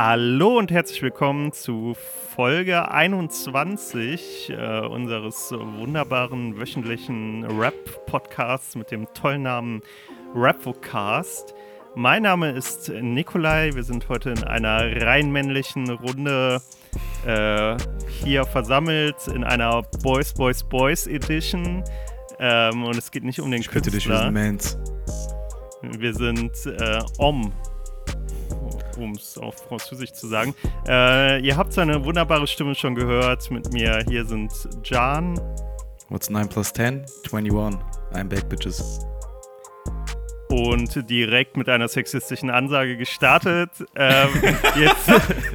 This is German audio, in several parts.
Hallo und herzlich willkommen zu Folge 21 äh, unseres wunderbaren wöchentlichen Rap-Podcasts mit dem tollen Namen Rapvocast. Mein Name ist Nikolai. Wir sind heute in einer rein männlichen Runde äh, hier versammelt in einer Boys, Boys, Boys Edition. Ähm, und es geht nicht um den ich bitte Künstler. Dich, wir sind äh, Om, um es auf Französisch zu sagen. Äh, ihr habt seine wunderbare Stimme schon gehört. Mit mir hier sind Jan. What's 9 plus 10? 21. I'm back, bitches. Und direkt mit einer sexistischen Ansage gestartet. ähm, jetzt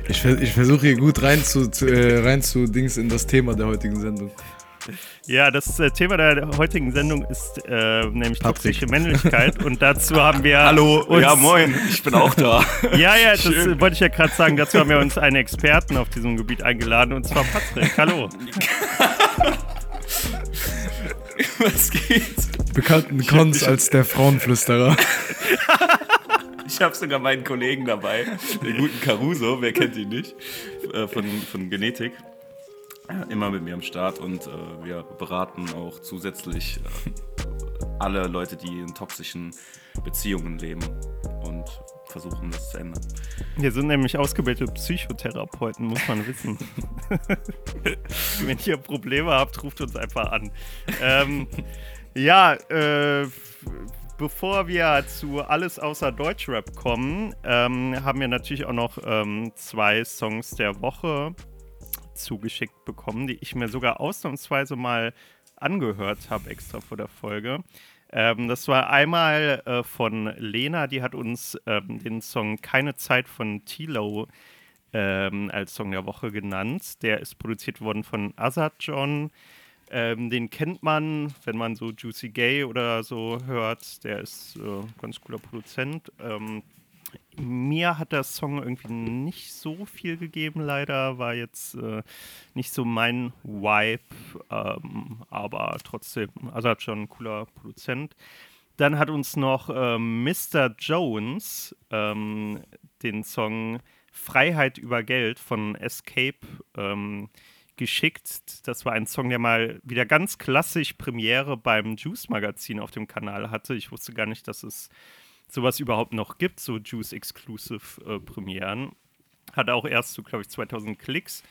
ich, ich versuche hier gut rein zu, zu, äh, rein zu Dings in das Thema der heutigen Sendung. Ja, das äh, Thema der heutigen Sendung ist äh, nämlich Patrick. toxische Männlichkeit und dazu haben wir. Hallo, ja moin, ich bin auch da. ja, ja, das Schön. wollte ich ja gerade sagen. Dazu haben wir uns einen Experten auf diesem Gebiet eingeladen und zwar Patrick. Hallo. Was geht? Bekannten Cons als der Frauenflüsterer. Ich habe sogar meinen Kollegen dabei, den guten Caruso, wer kennt ihn nicht, äh, von, von Genetik immer mit mir am Start und äh, wir beraten auch zusätzlich äh, alle Leute, die in toxischen Beziehungen leben und versuchen, das zu ändern. Wir sind nämlich ausgebildete Psychotherapeuten, muss man wissen. Wenn ihr Probleme habt, ruft uns einfach an. Ähm, ja, äh, bevor wir zu alles außer Deutschrap kommen, ähm, haben wir natürlich auch noch ähm, zwei Songs der Woche zugeschickt bekommen, die ich mir sogar ausnahmsweise mal angehört habe, extra vor der Folge. Ähm, das war einmal äh, von Lena, die hat uns ähm, den Song Keine Zeit von Tilo ähm, als Song der Woche genannt. Der ist produziert worden von Azad John. Ähm, den kennt man, wenn man so Juicy Gay oder so hört. Der ist äh, ganz cooler Produzent. Ähm, mir hat der Song irgendwie nicht so viel gegeben, leider. War jetzt äh, nicht so mein Vibe, ähm, aber trotzdem, also hat schon ein cooler Produzent. Dann hat uns noch äh, Mr. Jones ähm, den Song Freiheit über Geld von Escape ähm, geschickt. Das war ein Song, der mal wieder ganz klassisch Premiere beim Juice Magazin auf dem Kanal hatte. Ich wusste gar nicht, dass es sowas überhaupt noch gibt, so Juice-Exclusive-Premieren. Hat auch erst so, glaube ich, 2000 Klicks.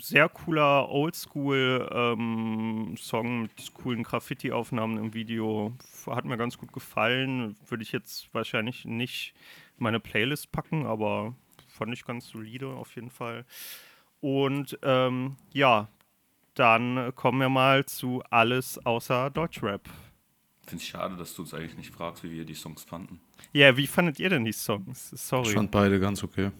Sehr cooler Oldschool-Song ähm, mit coolen Graffiti-Aufnahmen im Video. Hat mir ganz gut gefallen. Würde ich jetzt wahrscheinlich nicht in meine Playlist packen, aber fand ich ganz solide auf jeden Fall. Und ähm, ja, dann kommen wir mal zu alles außer Deutschrap. Finde ich schade, dass du uns eigentlich nicht fragst, wie wir die Songs fanden. Ja, wie fandet ihr denn die Songs? Sorry. Ich fand beide ganz okay.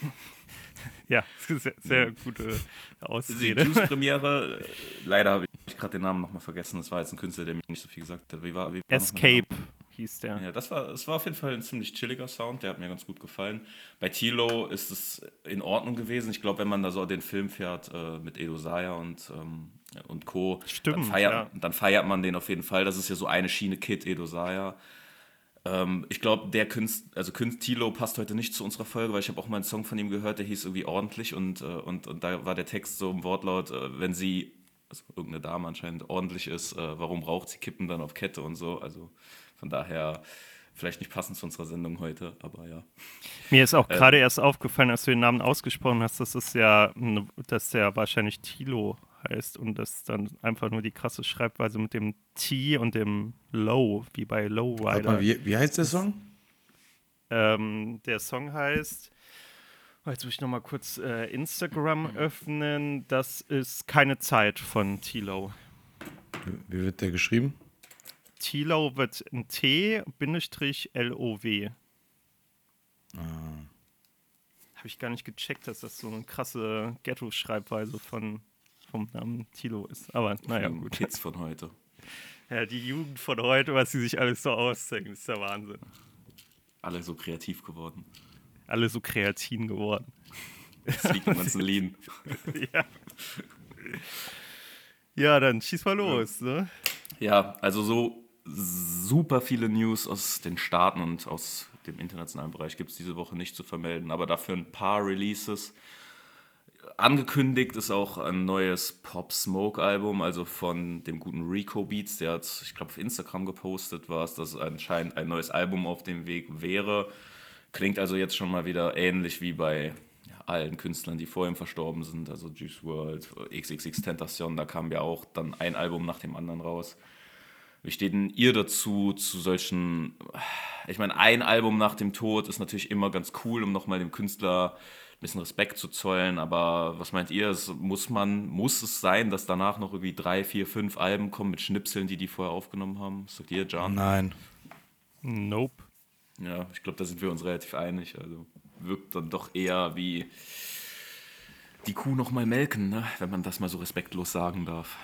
ja, sehr, sehr gute Ausrede. Die Juice-Premiere, äh, leider habe ich gerade den Namen nochmal vergessen. Das war jetzt ein Künstler, der mir nicht so viel gesagt hat. Wie war, wie war Escape hieß der. Ja, das war, das war auf jeden Fall ein ziemlich chilliger Sound. Der hat mir ganz gut gefallen. Bei Tilo ist es in Ordnung gewesen. Ich glaube, wenn man da so den Film fährt äh, mit Edo Saya und ähm, und Co. Stimmt, dann feiert, ja. dann feiert man den auf jeden Fall. Das ist ja so eine Schiene Kid Edosaya. Ähm, ich glaube, der Künstler, also Künst Tilo passt heute nicht zu unserer Folge, weil ich habe auch mal einen Song von ihm gehört, der hieß irgendwie ordentlich und, äh, und, und da war der Text so im Wortlaut, äh, wenn sie, also irgendeine Dame anscheinend ordentlich ist, äh, warum braucht sie Kippen dann auf Kette und so. Also von daher vielleicht nicht passend zu unserer Sendung heute, aber ja. Mir ist auch äh, gerade erst aufgefallen, als du den Namen ausgesprochen hast, dass es ja, dass der wahrscheinlich Tilo heißt und das dann einfach nur die krasse Schreibweise mit dem T und dem Low, wie bei Lowrider. Mal, wie, wie heißt der Song? Ähm, der Song heißt, oh, jetzt muss ich nochmal kurz äh, Instagram öffnen, das ist Keine Zeit von T-Low. Wie wird der geschrieben? T-Low wird ein T-L-O-W. Ah. Habe ich gar nicht gecheckt, dass das so eine krasse Ghetto-Schreibweise von vom Namen Tilo ist. Aber naja, gut. Kids von heute. Ja, die Jugend von heute, was sie sich alles so ausdenken, ist der Wahnsinn. Alle so kreativ geworden. Alle so kreatin geworden. Das liegt Lean. ja. ja, dann schieß mal los, ja. ne? Ja, also so super viele News aus den Staaten und aus dem internationalen Bereich gibt es diese Woche nicht zu vermelden, aber dafür ein paar Releases. Angekündigt ist auch ein neues Pop Smoke Album, also von dem guten Rico Beats, der hat, ich glaube, auf Instagram gepostet war es, dass anscheinend ein neues Album auf dem Weg wäre. Klingt also jetzt schon mal wieder ähnlich wie bei allen Künstlern, die vor ihm verstorben sind, also Juice World, XXX Tentation, da kam ja auch dann ein Album nach dem anderen raus. Wie steht denn ihr dazu, zu solchen, ich meine, ein Album nach dem Tod ist natürlich immer ganz cool, um nochmal dem Künstler bisschen Respekt zu zollen, aber was meint ihr, es muss man, muss es sein, dass danach noch irgendwie drei, vier, fünf Alben kommen mit Schnipseln, die die vorher aufgenommen haben? Was sagt ihr, John? Nein. Nope. Ja, ich glaube, da sind wir uns relativ einig. Also wirkt dann doch eher wie die Kuh nochmal melken, ne? wenn man das mal so respektlos sagen darf.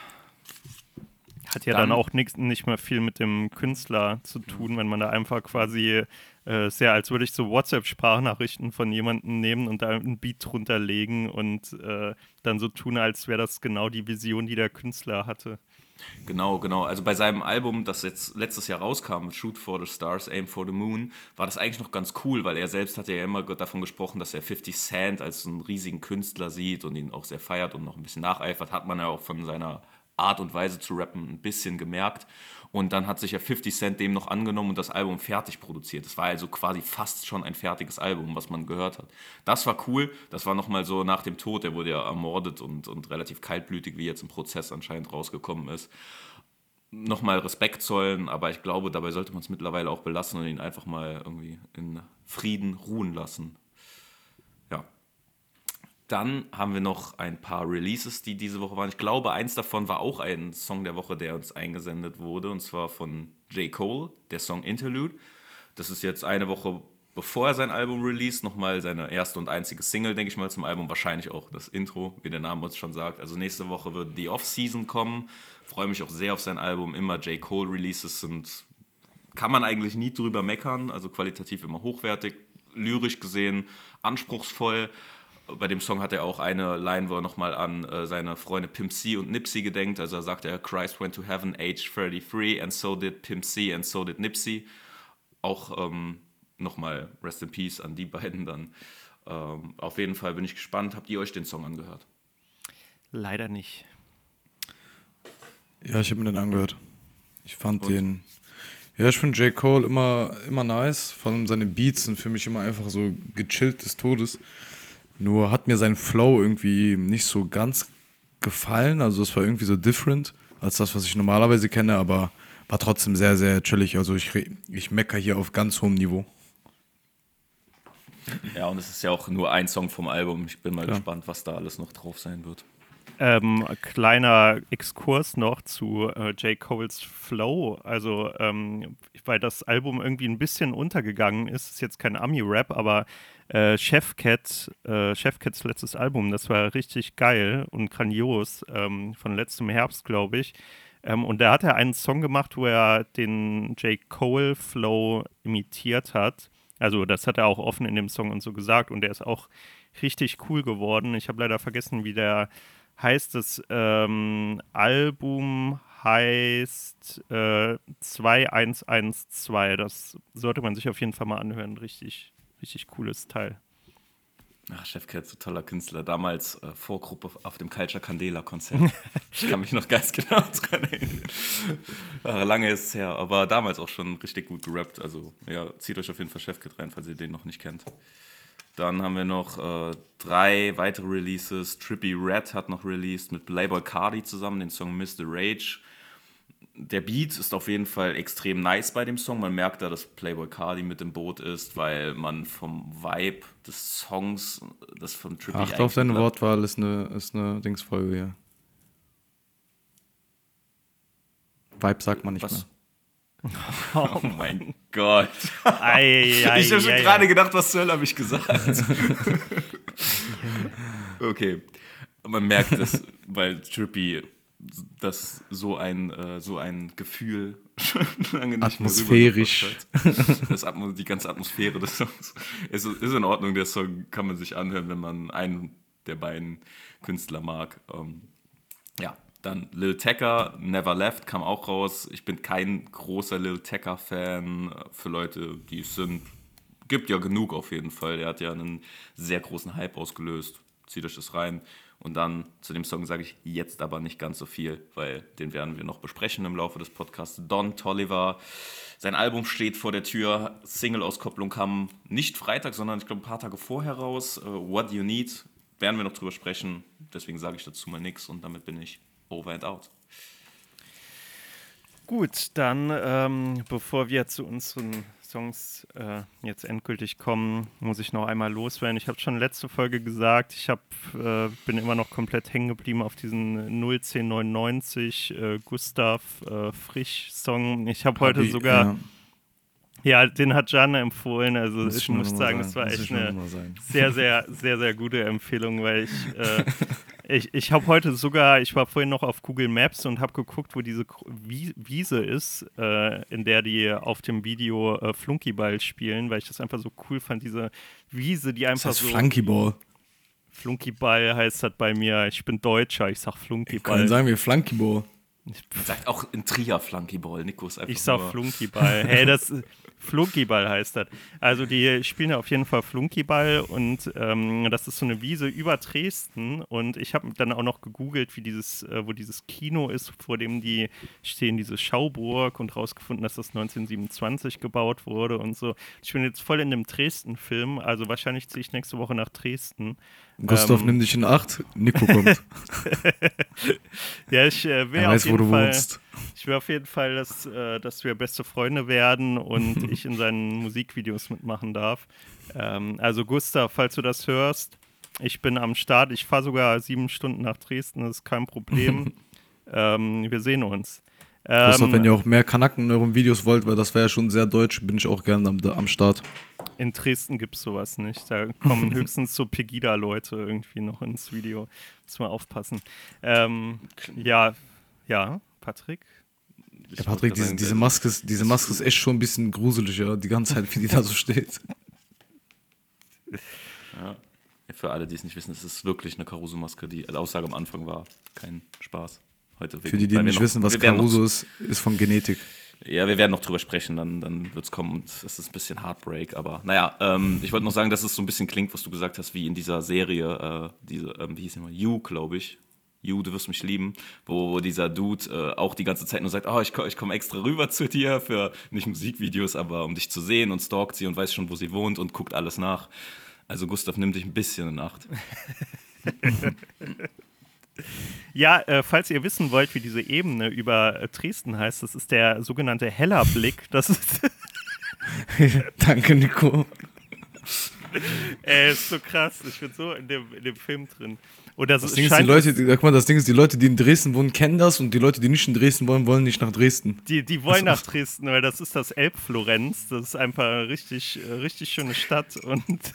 Hat ja dann, dann auch nix, nicht mehr viel mit dem Künstler zu tun, wenn man da einfach quasi äh, sehr, als würde ich so WhatsApp-Sprachnachrichten von jemandem nehmen und da einen Beat drunter legen und äh, dann so tun, als wäre das genau die Vision, die der Künstler hatte. Genau, genau. Also bei seinem Album, das jetzt letztes Jahr rauskam, Shoot for the Stars, Aim for the Moon, war das eigentlich noch ganz cool, weil er selbst hat ja immer davon gesprochen, dass er 50 Cent als einen riesigen Künstler sieht und ihn auch sehr feiert und noch ein bisschen nacheifert. Hat man ja auch von seiner Art und Weise zu rappen ein bisschen gemerkt. Und dann hat sich ja 50 Cent dem noch angenommen und das Album fertig produziert. Das war also quasi fast schon ein fertiges Album, was man gehört hat. Das war cool. Das war nochmal so nach dem Tod. Er wurde ja ermordet und, und relativ kaltblütig, wie jetzt im Prozess anscheinend rausgekommen ist. Nochmal Respekt zollen, aber ich glaube, dabei sollte man es mittlerweile auch belassen und ihn einfach mal irgendwie in Frieden ruhen lassen. Dann haben wir noch ein paar Releases, die diese Woche waren. Ich glaube, eins davon war auch ein Song der Woche, der uns eingesendet wurde, und zwar von J. Cole, der Song Interlude. Das ist jetzt eine Woche bevor er sein Album released, nochmal seine erste und einzige Single, denke ich mal, zum Album. Wahrscheinlich auch das Intro, wie der Name uns schon sagt. Also nächste Woche wird die Off-Season kommen. Freue mich auch sehr auf sein Album. Immer J. Cole Releases sind, kann man eigentlich nie drüber meckern. Also qualitativ immer hochwertig, lyrisch gesehen, anspruchsvoll bei dem Song hat er auch eine Line, wo er nochmal an äh, seine Freunde Pimp C und Nipsey gedenkt. Also er sagt er, Christ went to heaven age 33 and so did Pimp C and so did Nipsey. Auch ähm, nochmal Rest in Peace an die beiden dann. Ähm, auf jeden Fall bin ich gespannt. Habt ihr euch den Song angehört? Leider nicht. Ja, ich habe mir den angehört. Ich fand und? den. Ja, ich finde J. Cole immer, immer nice. Vor allem seine Beats sind für mich immer einfach so gechillt des Todes. Nur hat mir sein Flow irgendwie nicht so ganz gefallen. Also es war irgendwie so different als das, was ich normalerweise kenne, aber war trotzdem sehr, sehr chillig. Also ich, ich mecker hier auf ganz hohem Niveau. Ja, und es ist ja auch nur ein Song vom Album. Ich bin mal Klar. gespannt, was da alles noch drauf sein wird. Ähm, kleiner Exkurs noch zu äh, J. Coles Flow. Also, ähm, weil das Album irgendwie ein bisschen untergegangen ist. Ist jetzt kein Ami-Rap, aber äh, Chefcat, äh, Chefcats letztes Album, das war richtig geil und grandios ähm, von letztem Herbst, glaube ich. Ähm, und da hat er einen Song gemacht, wo er den J. Cole Flow imitiert hat. Also das hat er auch offen in dem Song und so gesagt und der ist auch richtig cool geworden. Ich habe leider vergessen, wie der heißt. Das ähm, Album heißt äh, 2112. Das sollte man sich auf jeden Fall mal anhören. Richtig, richtig cooles Teil. Ach, Chef Cat, so toller Künstler. Damals äh, Vorgruppe auf dem Culture Candela Konzert. ich kann mich noch ganz genau dran erinnern. Lange ist es her, aber damals auch schon richtig gut gerappt. Also, ja, zieht euch auf jeden Fall Chef Cat rein, falls ihr den noch nicht kennt. Dann haben wir noch äh, drei weitere Releases. Trippy Red hat noch released mit Playboy Cardi zusammen den Song Mr. Rage der Beat ist auf jeden Fall extrem nice bei dem Song. Man merkt da, dass Playboy Cardi mit im Boot ist, weil man vom Vibe des Songs, das von Trippy Achte auf deine Wortwahl, ist eine, ist eine Dingsfolge, ja. Vibe sagt man nicht Was? mehr. Oh mein Gott. Ei, ei, ich habe schon gerade gedacht, was zur Hölle habe ich gesagt? okay. Man merkt es, weil Trippy dass so ein, äh, so ein Gefühl schon lange nicht Atmosphärisch. Das Atmo die ganze Atmosphäre des Songs. ist, ist in Ordnung, der Song kann man sich anhören, wenn man einen der beiden Künstler mag. Ähm, ja, Dann Lil Tecca, Never Left kam auch raus. Ich bin kein großer Lil Tecca-Fan. Für Leute, die es sind, gibt ja genug auf jeden Fall. Er hat ja einen sehr großen Hype ausgelöst. Zieht euch das rein. Und dann zu dem Song sage ich jetzt aber nicht ganz so viel, weil den werden wir noch besprechen im Laufe des Podcasts. Don Tolliver, sein Album steht vor der Tür. Single-Auskopplung kam nicht Freitag, sondern ich glaube ein paar Tage vorher raus. Uh, What You Need werden wir noch drüber sprechen. Deswegen sage ich dazu mal nichts und damit bin ich over and out. Gut, dann ähm, bevor wir zu unseren Songs äh, jetzt endgültig kommen, muss ich noch einmal loswerden. Ich habe schon letzte Folge gesagt, ich hab, äh, bin immer noch komplett hängen geblieben auf diesen 01099 äh, Gustav äh, Frisch Song. Ich habe heute sogar ja. Ja, den hat Jana empfohlen. Also muss ich muss sagen, es war echt eine sehr, sehr, sehr, sehr gute Empfehlung, weil ich, äh, ich, ich habe heute sogar, ich war vorhin noch auf Google Maps und habe geguckt, wo diese Wiese ist, äh, in der die auf dem Video äh, Flunkyball spielen, weil ich das einfach so cool fand, diese Wiese, die einfach das heißt so. Flunkyball. Flunkyball heißt das bei mir. Ich bin Deutscher, ich sag Flunkyball. Dann sagen wir Flunkyball. Sagt auch in Trier Flunkyball, Nico ist einfach Ich sag Flunkyball. hey, das Flunkyball heißt das. Also die spielen ja auf jeden Fall Flunkyball und ähm, das ist so eine Wiese über Dresden und ich habe dann auch noch gegoogelt, wie dieses, äh, wo dieses Kino ist, vor dem die stehen, diese Schauburg und rausgefunden, dass das 1927 gebaut wurde und so. Ich bin jetzt voll in dem Dresden-Film, also wahrscheinlich ziehe ich nächste Woche nach Dresden. Gustav, ähm, nimm dich in Acht, Nico kommt. ja, ich äh, will auf jeden Fall, wohnst. Ich will auf jeden Fall, dass, äh, dass wir beste Freunde werden und ich in seinen Musikvideos mitmachen darf. Ähm, also Gustav, falls du das hörst, ich bin am Start. Ich fahre sogar sieben Stunden nach Dresden, das ist kein Problem. ähm, wir sehen uns. Ähm, wenn ihr auch mehr Kanaken in euren Videos wollt, weil das wäre ja schon sehr deutsch, bin ich auch gerne am, am Start. In Dresden gibt es sowas nicht. Da kommen höchstens so Pegida-Leute irgendwie noch ins Video. Muss man aufpassen. Ähm, ja, ja, Patrick? Ja, Patrick, diese, diese, Maske ist, diese Maske ist echt schon ein bisschen gruseliger, die ganze Zeit, wie die da so steht. Ja. Für alle, die es nicht wissen, es ist wirklich eine Caruso-Maske, die Aussage am Anfang war. Kein Spaß. Heute Für die, die nicht noch, wissen, was Caruso ist, ist von Genetik. Ja, wir werden noch drüber sprechen, dann, dann wird es kommen und es ist ein bisschen Heartbreak, aber naja, ähm, ich wollte noch sagen, dass es so ein bisschen klingt, was du gesagt hast, wie in dieser Serie, äh, diese, ähm, wie hieß immer, You, glaube ich. You, du wirst mich lieben, wo, wo dieser Dude äh, auch die ganze Zeit nur sagt, oh, ich, ich komme extra rüber zu dir für nicht Musikvideos, aber um dich zu sehen und stalkt sie und weiß schon, wo sie wohnt und guckt alles nach. Also Gustav nimmt dich ein bisschen in Acht. Ja, äh, falls ihr wissen wollt, wie diese Ebene über äh, Dresden heißt, das ist der sogenannte Hellerblick. Das ist Danke, Nico. Ey, ist so krass. Ich bin so in dem, in dem Film drin. Oder das, Ding ist, die Leute, die, guck mal, das Ding ist, die Leute, die in Dresden wohnen, kennen das und die Leute, die nicht in Dresden wollen, wollen nicht nach Dresden. Die, die wollen nach Dresden, weil das ist das Elbflorenz. Das ist einfach eine richtig, äh, richtig schöne Stadt und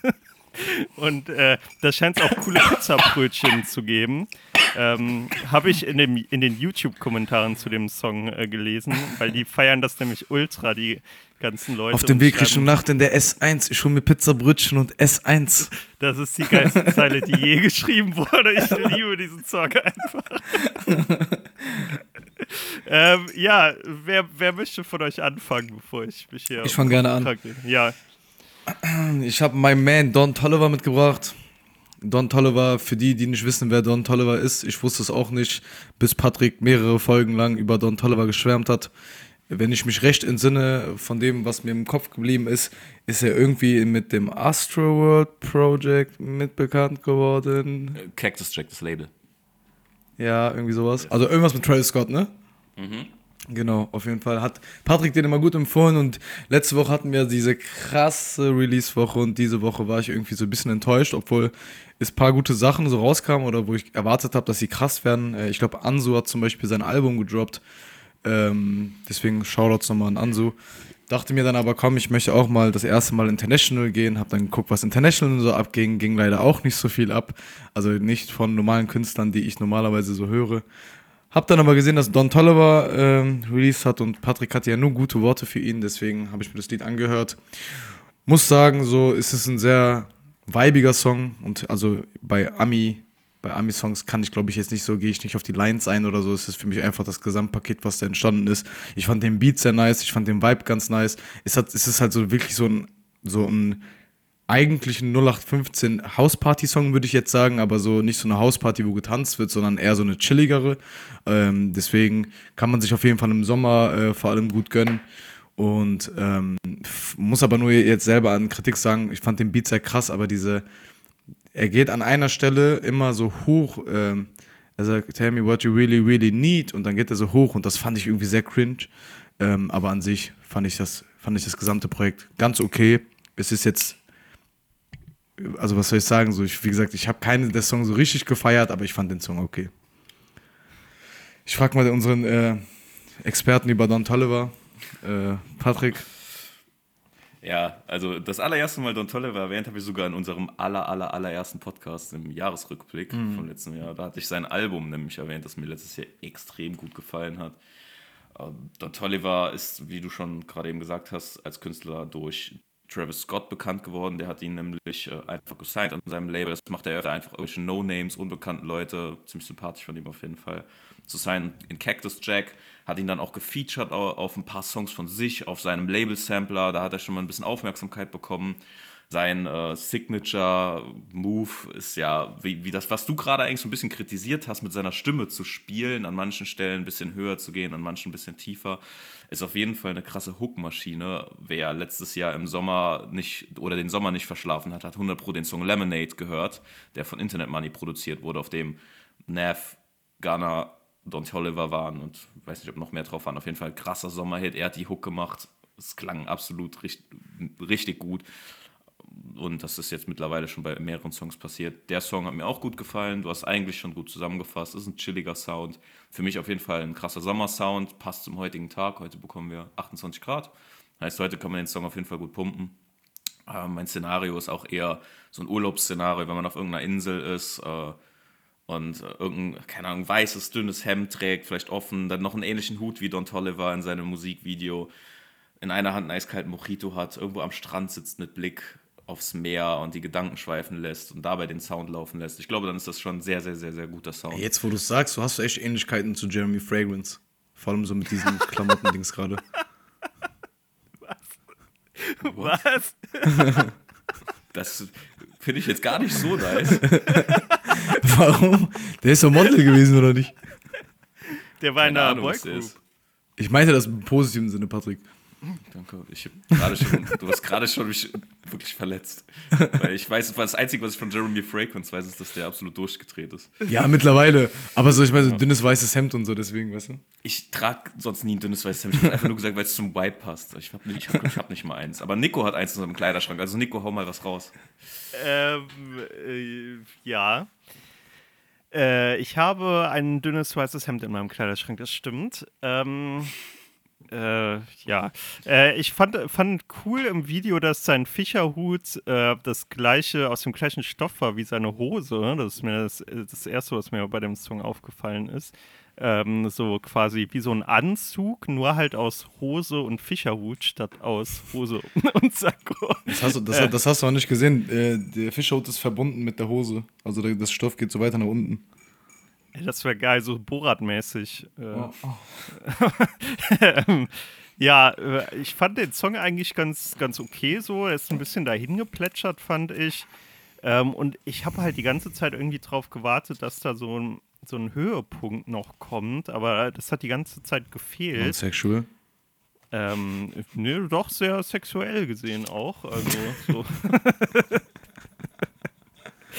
Und äh, da scheint es auch coole Pizzabrötchen zu geben. Ähm, Habe ich in, dem, in den YouTube-Kommentaren zu dem Song äh, gelesen, weil die feiern das nämlich ultra, die ganzen Leute. Auf dem Weg Richtung Nacht in der S1. Ich hole mir Pizzabrötchen und S1. Das ist die geilste Zeile, die je geschrieben wurde. Ich liebe diesen Song einfach. ähm, ja, wer, wer möchte von euch anfangen, bevor ich mich hier. Ich fange gerne an. Ja. Ich habe meinen Man Don Tolliver mitgebracht. Don Tolliver, für die, die nicht wissen, wer Don Tolliver ist, ich wusste es auch nicht, bis Patrick mehrere Folgen lang über Don Tolliver geschwärmt hat. Wenn ich mich recht entsinne von dem, was mir im Kopf geblieben ist, ist er irgendwie mit dem Astro World Project mitbekannt geworden. Cactus Jack, das Label. Ja, irgendwie sowas. Also irgendwas mit Travis Scott, ne? Mhm. Genau, auf jeden Fall. Hat Patrick den immer gut empfohlen und letzte Woche hatten wir diese krasse Release-Woche und diese Woche war ich irgendwie so ein bisschen enttäuscht, obwohl es ein paar gute Sachen so rauskamen oder wo ich erwartet habe, dass sie krass werden. Äh, ich glaube, Ansu hat zum Beispiel sein Album gedroppt. Ähm, deswegen Shoutouts nochmal an Ansu. Dachte mir dann aber, komm, ich möchte auch mal das erste Mal international gehen. Hab dann geguckt, was international so abging. Ging leider auch nicht so viel ab. Also nicht von normalen Künstlern, die ich normalerweise so höre. Hab dann aber gesehen, dass Don Tolliver ähm, released hat und Patrick hatte ja nur gute Worte für ihn, deswegen habe ich mir das Lied angehört. Muss sagen, so ist es ein sehr weibiger Song und also bei Ami bei Ami-Songs kann ich, glaube ich, jetzt nicht so, gehe ich nicht auf die Lines ein oder so. Es ist für mich einfach das Gesamtpaket, was da entstanden ist. Ich fand den Beat sehr nice, ich fand den Vibe ganz nice. Es, hat, es ist halt so wirklich so ein, so ein eigentlichen 0815 Hausparty-Song, würde ich jetzt sagen, aber so nicht so eine Hausparty, wo getanzt wird, sondern eher so eine chilligere. Ähm, deswegen kann man sich auf jeden Fall im Sommer äh, vor allem gut gönnen. Und ähm, muss aber nur jetzt selber an Kritik sagen, ich fand den Beat sehr krass, aber diese, er geht an einer Stelle immer so hoch, ähm, er sagt, tell me what you really, really need, und dann geht er so hoch und das fand ich irgendwie sehr cringe. Ähm, aber an sich fand ich das, fand ich das gesamte Projekt ganz okay. Es ist jetzt, also was soll ich sagen, so ich, wie gesagt, ich habe keinen der Song so richtig gefeiert, aber ich fand den Song okay. Ich frage mal unseren äh, Experten über Don Tolliver, äh, Patrick. Ja, also das allererste Mal Don Tolliver erwähnt habe ich sogar in unserem aller, aller, allerersten Podcast im Jahresrückblick mhm. vom letzten Jahr. Da hatte ich sein Album nämlich erwähnt, das mir letztes Jahr extrem gut gefallen hat. Ähm, Don Tolliver ist, wie du schon gerade eben gesagt hast, als Künstler durch Travis Scott bekannt geworden. Der hat ihn nämlich äh, einfach gesigned an seinem Label. Das macht er einfach irgendwelche No-Names, unbekannten Leute. Ziemlich sympathisch von ihm auf jeden Fall. Zu sein in Cactus Jack. Hat ihn dann auch gefeatured auf, ein paar Songs von sich, auf seinem Label-Sampler. Da hat er schon mal ein bisschen Aufmerksamkeit bekommen sein äh, Signature-Move ist ja, wie, wie das, was du gerade eigentlich so ein bisschen kritisiert hast, mit seiner Stimme zu spielen, an manchen Stellen ein bisschen höher zu gehen, an manchen ein bisschen tiefer, ist auf jeden Fall eine krasse Hook-Maschine. Wer letztes Jahr im Sommer nicht oder den Sommer nicht verschlafen hat, hat 100 Pro den Song Lemonade gehört, der von Internet Money produziert wurde, auf dem Nav, Gunner, Don Toliver waren und weiß nicht, ob noch mehr drauf waren. Auf jeden Fall krasser Sommerhit. Er hat die Hook gemacht. Es klang absolut richtig, richtig gut. Und das ist jetzt mittlerweile schon bei mehreren Songs passiert. Der Song hat mir auch gut gefallen. Du hast eigentlich schon gut zusammengefasst. Ist ein chilliger Sound. Für mich auf jeden Fall ein krasser Sommersound. Passt zum heutigen Tag. Heute bekommen wir 28 Grad. Heißt, heute kann man den Song auf jeden Fall gut pumpen. Äh, mein Szenario ist auch eher so ein Urlaubsszenario, wenn man auf irgendeiner Insel ist äh, und äh, irgendein, keine Ahnung, weißes, dünnes Hemd trägt, vielleicht offen, dann noch einen ähnlichen Hut wie Don Tolliver in seinem Musikvideo, in einer Hand einen eiskalten Mojito hat, irgendwo am Strand sitzt mit Blick aufs Meer und die Gedanken schweifen lässt und dabei den Sound laufen lässt. Ich glaube, dann ist das schon ein sehr, sehr, sehr, sehr guter Sound. Jetzt, wo du es sagst, du hast echt Ähnlichkeiten zu Jeremy Fragrance. Vor allem so mit diesen Klamotten-Dings gerade. Was? Was? das finde ich jetzt gar nicht so nice. Warum? Der ist doch Model gewesen, oder nicht? Der war in der Boygroup. Ich meinte das im positiven Sinne, Patrick. Danke. Ich gerade schon, du hast gerade schon mich wirklich verletzt. Weil ich weiß, das Einzige, was ich von Jeremy Fragrance weiß, ist, dass der absolut durchgedreht ist. Ja, mittlerweile. Aber so, ich meine, so dünnes weißes Hemd und so, deswegen, weißt du? Ich trage sonst nie ein dünnes weißes Hemd. Ich habe einfach nur gesagt, weil es zum Vibe passt. Ich habe ich hab, ich hab nicht mal eins. Aber Nico hat eins in seinem Kleiderschrank. Also, Nico, hau mal was raus. Ähm, äh, ja. Äh, ich habe ein dünnes weißes Hemd in meinem Kleiderschrank, das stimmt. Ähm. Äh, ja, äh, ich fand, fand cool im Video, dass sein Fischerhut äh, das gleiche, aus dem gleichen Stoff war wie seine Hose. Das ist mir das, das Erste, was mir bei dem Song aufgefallen ist. Ähm, so quasi wie so ein Anzug, nur halt aus Hose und Fischerhut statt aus Hose und Sakko. Das hast du, das, das hast du auch nicht gesehen. Äh, der Fischerhut ist verbunden mit der Hose. Also der, das Stoff geht so weiter nach unten. Das wäre geil, so Borat-mäßig. Äh. Oh, oh. ja, äh, ich fand den Song eigentlich ganz, ganz okay so. Er ist ein bisschen dahin geplätschert, fand ich. Ähm, und ich habe halt die ganze Zeit irgendwie drauf gewartet, dass da so ein, so ein Höhepunkt noch kommt. Aber das hat die ganze Zeit gefehlt. Und sexual? Ähm, ne, doch sehr sexuell gesehen auch. Also so.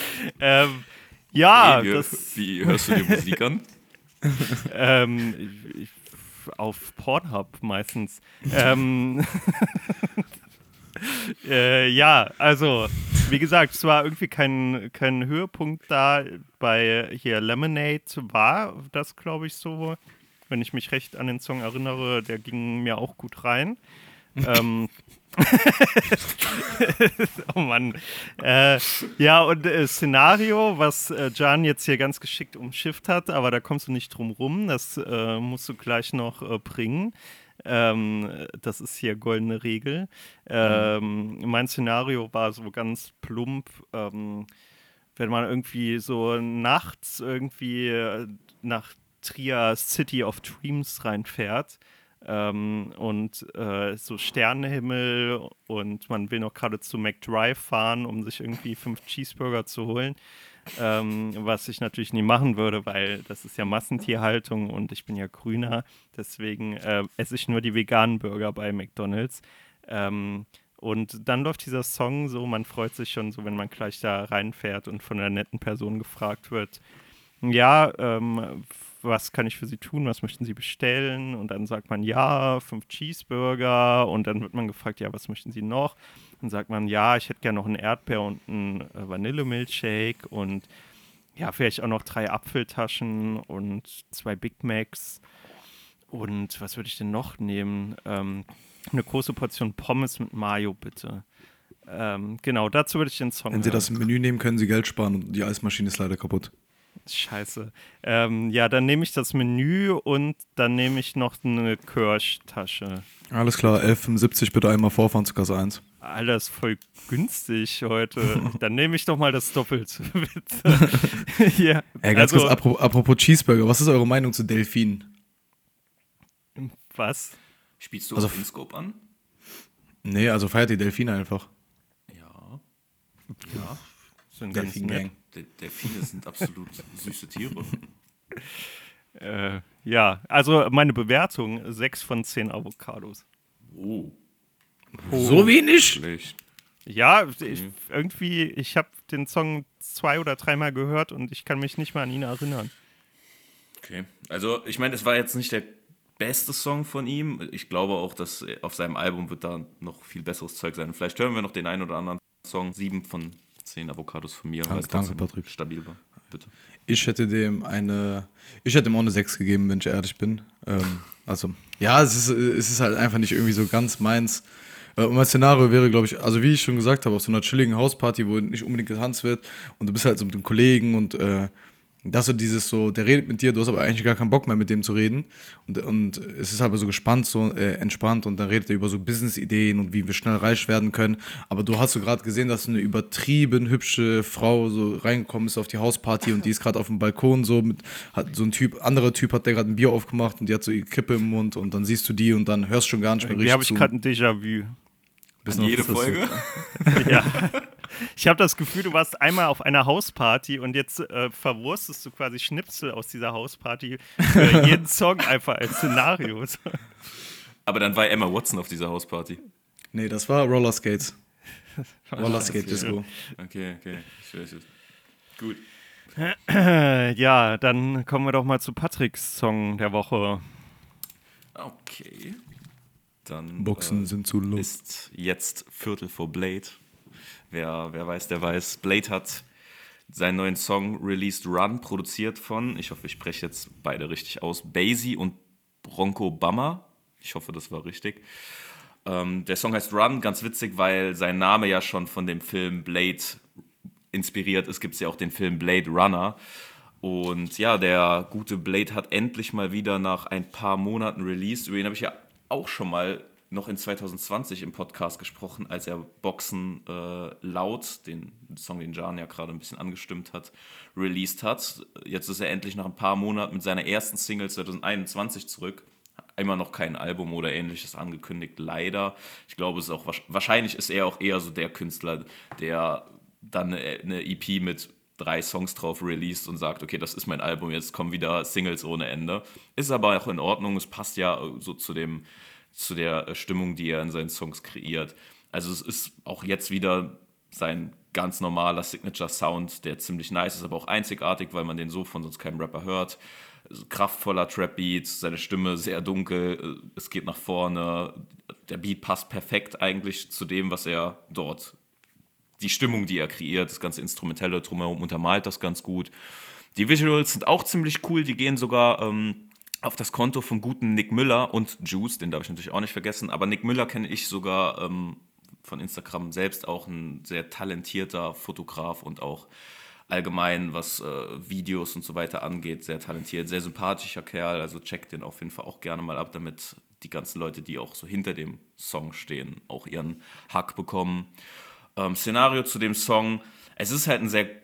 ähm, ja, wie, das. Wie hörst du die Musik an? ähm, ich, auf Pornhub meistens. ähm, äh, ja, also, wie gesagt, es war irgendwie kein, kein Höhepunkt da. Bei hier Lemonade war das, glaube ich, so. Wenn ich mich recht an den Song erinnere, der ging mir auch gut rein. ähm, oh Mann. Äh, ja, und äh, Szenario, was äh, Jan jetzt hier ganz geschickt umschifft hat, aber da kommst du nicht drum rum. Das äh, musst du gleich noch äh, bringen. Ähm, das ist hier goldene Regel. Ähm. Mein Szenario war so ganz plump. Ähm, wenn man irgendwie so nachts irgendwie äh, nach Trier City of Dreams reinfährt ähm, und äh, so Sternenhimmel und man will noch gerade zu McDrive fahren, um sich irgendwie fünf Cheeseburger zu holen. Ähm, was ich natürlich nie machen würde, weil das ist ja Massentierhaltung und ich bin ja Grüner. Deswegen äh, esse ich nur die veganen Burger bei McDonalds. Ähm, und dann läuft dieser Song so, man freut sich schon so, wenn man gleich da reinfährt und von einer netten Person gefragt wird, ja, ähm, was kann ich für Sie tun, was möchten Sie bestellen? Und dann sagt man, ja, fünf Cheeseburger. Und dann wird man gefragt, ja, was möchten Sie noch? Dann sagt man, ja, ich hätte gerne noch einen Erdbeer und einen äh, Vanillemilchshake und ja, vielleicht auch noch drei Apfeltaschen und zwei Big Macs. Und was würde ich denn noch nehmen? Ähm, eine große Portion Pommes mit Mayo, bitte. Ähm, genau, dazu würde ich den Song. Wenn Sie das Menü nehmen, können Sie Geld sparen und die Eismaschine ist leider kaputt. Scheiße. Ähm, ja, dann nehme ich das Menü und dann nehme ich noch eine Kirschtasche. Alles klar, 11,75 bitte einmal vorfahren zu Kasse 1. Alter, ist voll günstig heute. dann nehme ich doch mal das Doppelte, bitte. ja, Ey, ganz also, kurz, apropos, apropos Cheeseburger, was ist eure Meinung zu Delfinen? Was? Spielst du also, Scope an? Nee, also feiert die Delfine einfach. Ja. Ja. Sind Delfin Gang. Delfine sind absolut süße Tiere. Äh, ja, also meine Bewertung: 6 von 10 Avocados. Oh. oh. So wenig? Schlecht. Ja, ich, irgendwie, ich habe den Song zwei oder dreimal gehört und ich kann mich nicht mal an ihn erinnern. Okay, also ich meine, es war jetzt nicht der beste Song von ihm. Ich glaube auch, dass auf seinem Album wird da noch viel besseres Zeug sein. Vielleicht hören wir noch den einen oder anderen Song. Sieben von zehn Avocados von mir. Danke, danke Patrick. Stabil war. Bitte. Ich hätte dem eine, ich hätte ihm auch eine 6 gegeben, wenn ich ehrlich bin. Ähm, also, ja, es ist, es ist halt einfach nicht irgendwie so ganz meins. Äh, und mein Szenario wäre, glaube ich, also wie ich schon gesagt habe, auf so einer chilligen Hausparty, wo nicht unbedingt getanzt wird und du bist halt so mit dem Kollegen und äh, dass du dieses so, der redet mit dir, du hast aber eigentlich gar keinen Bock mehr mit dem zu reden. Und, und es ist aber so gespannt, so äh, entspannt und dann redet er über so Business-Ideen und wie wir schnell reich werden können. Aber du hast so gerade gesehen, dass eine übertrieben hübsche Frau so reingekommen ist auf die Hausparty und die ist gerade auf dem Balkon so mit, hat so ein Typ, anderer Typ hat der gerade ein Bier aufgemacht und die hat so ihre Kippe im Mund und dann siehst du die und dann hörst du schon gar nicht mehr richtig. Hier habe ich gerade ein Déjà-vu. Bis jede Folge? ja. Ich habe das Gefühl, du warst einmal auf einer Hausparty und jetzt äh, verwurstest du quasi Schnipsel aus dieser Hausparty für jeden Song einfach als Szenario. Aber dann war Emma Watson auf dieser Hausparty. Nee, das war Roller Skates. Roller Skate Disco. Okay, okay. Ich weiß es. Gut. Ja, dann kommen wir doch mal zu Patricks Song der Woche. Okay. Dann Boxen äh, sind zu low. Ist jetzt Viertel vor Blade. Wer, wer weiß, der weiß. Blade hat seinen neuen Song Released Run produziert von, ich hoffe, ich spreche jetzt beide richtig aus, Basie und Bronco Bummer. Ich hoffe, das war richtig. Ähm, der Song heißt Run, ganz witzig, weil sein Name ja schon von dem Film Blade inspiriert ist. Gibt es ja auch den Film Blade Runner. Und ja, der gute Blade hat endlich mal wieder nach ein paar Monaten released. Über ihn habe ich ja auch schon mal noch in 2020 im Podcast gesprochen, als er Boxen äh, laut, den Song, den Jan ja gerade ein bisschen angestimmt hat, released hat. Jetzt ist er endlich nach ein paar Monaten mit seiner ersten Single 2021 zurück. Immer noch kein Album oder ähnliches angekündigt, leider. Ich glaube, es ist auch wahrscheinlich ist er auch eher so der Künstler, der dann eine EP mit drei Songs drauf released und sagt, okay, das ist mein Album, jetzt kommen wieder Singles ohne Ende. Ist aber auch in Ordnung, es passt ja so zu dem zu der äh, Stimmung, die er in seinen Songs kreiert. Also es ist auch jetzt wieder sein ganz normaler Signature-Sound, der ziemlich nice ist, aber auch einzigartig, weil man den so von sonst keinem Rapper hört. Kraftvoller Trap-Beat, seine Stimme sehr dunkel, äh, es geht nach vorne. Der Beat passt perfekt eigentlich zu dem, was er dort, die Stimmung, die er kreiert, das ganze Instrumentelle drumherum untermalt das ganz gut. Die Visuals sind auch ziemlich cool, die gehen sogar ähm, auf das Konto vom guten Nick Müller und Juice, den darf ich natürlich auch nicht vergessen, aber Nick Müller kenne ich sogar ähm, von Instagram selbst auch ein sehr talentierter Fotograf und auch allgemein, was äh, Videos und so weiter angeht, sehr talentiert, sehr sympathischer Kerl, also checkt den auf jeden Fall auch gerne mal ab, damit die ganzen Leute, die auch so hinter dem Song stehen, auch ihren Hack bekommen. Ähm, Szenario zu dem Song, es ist halt ein sehr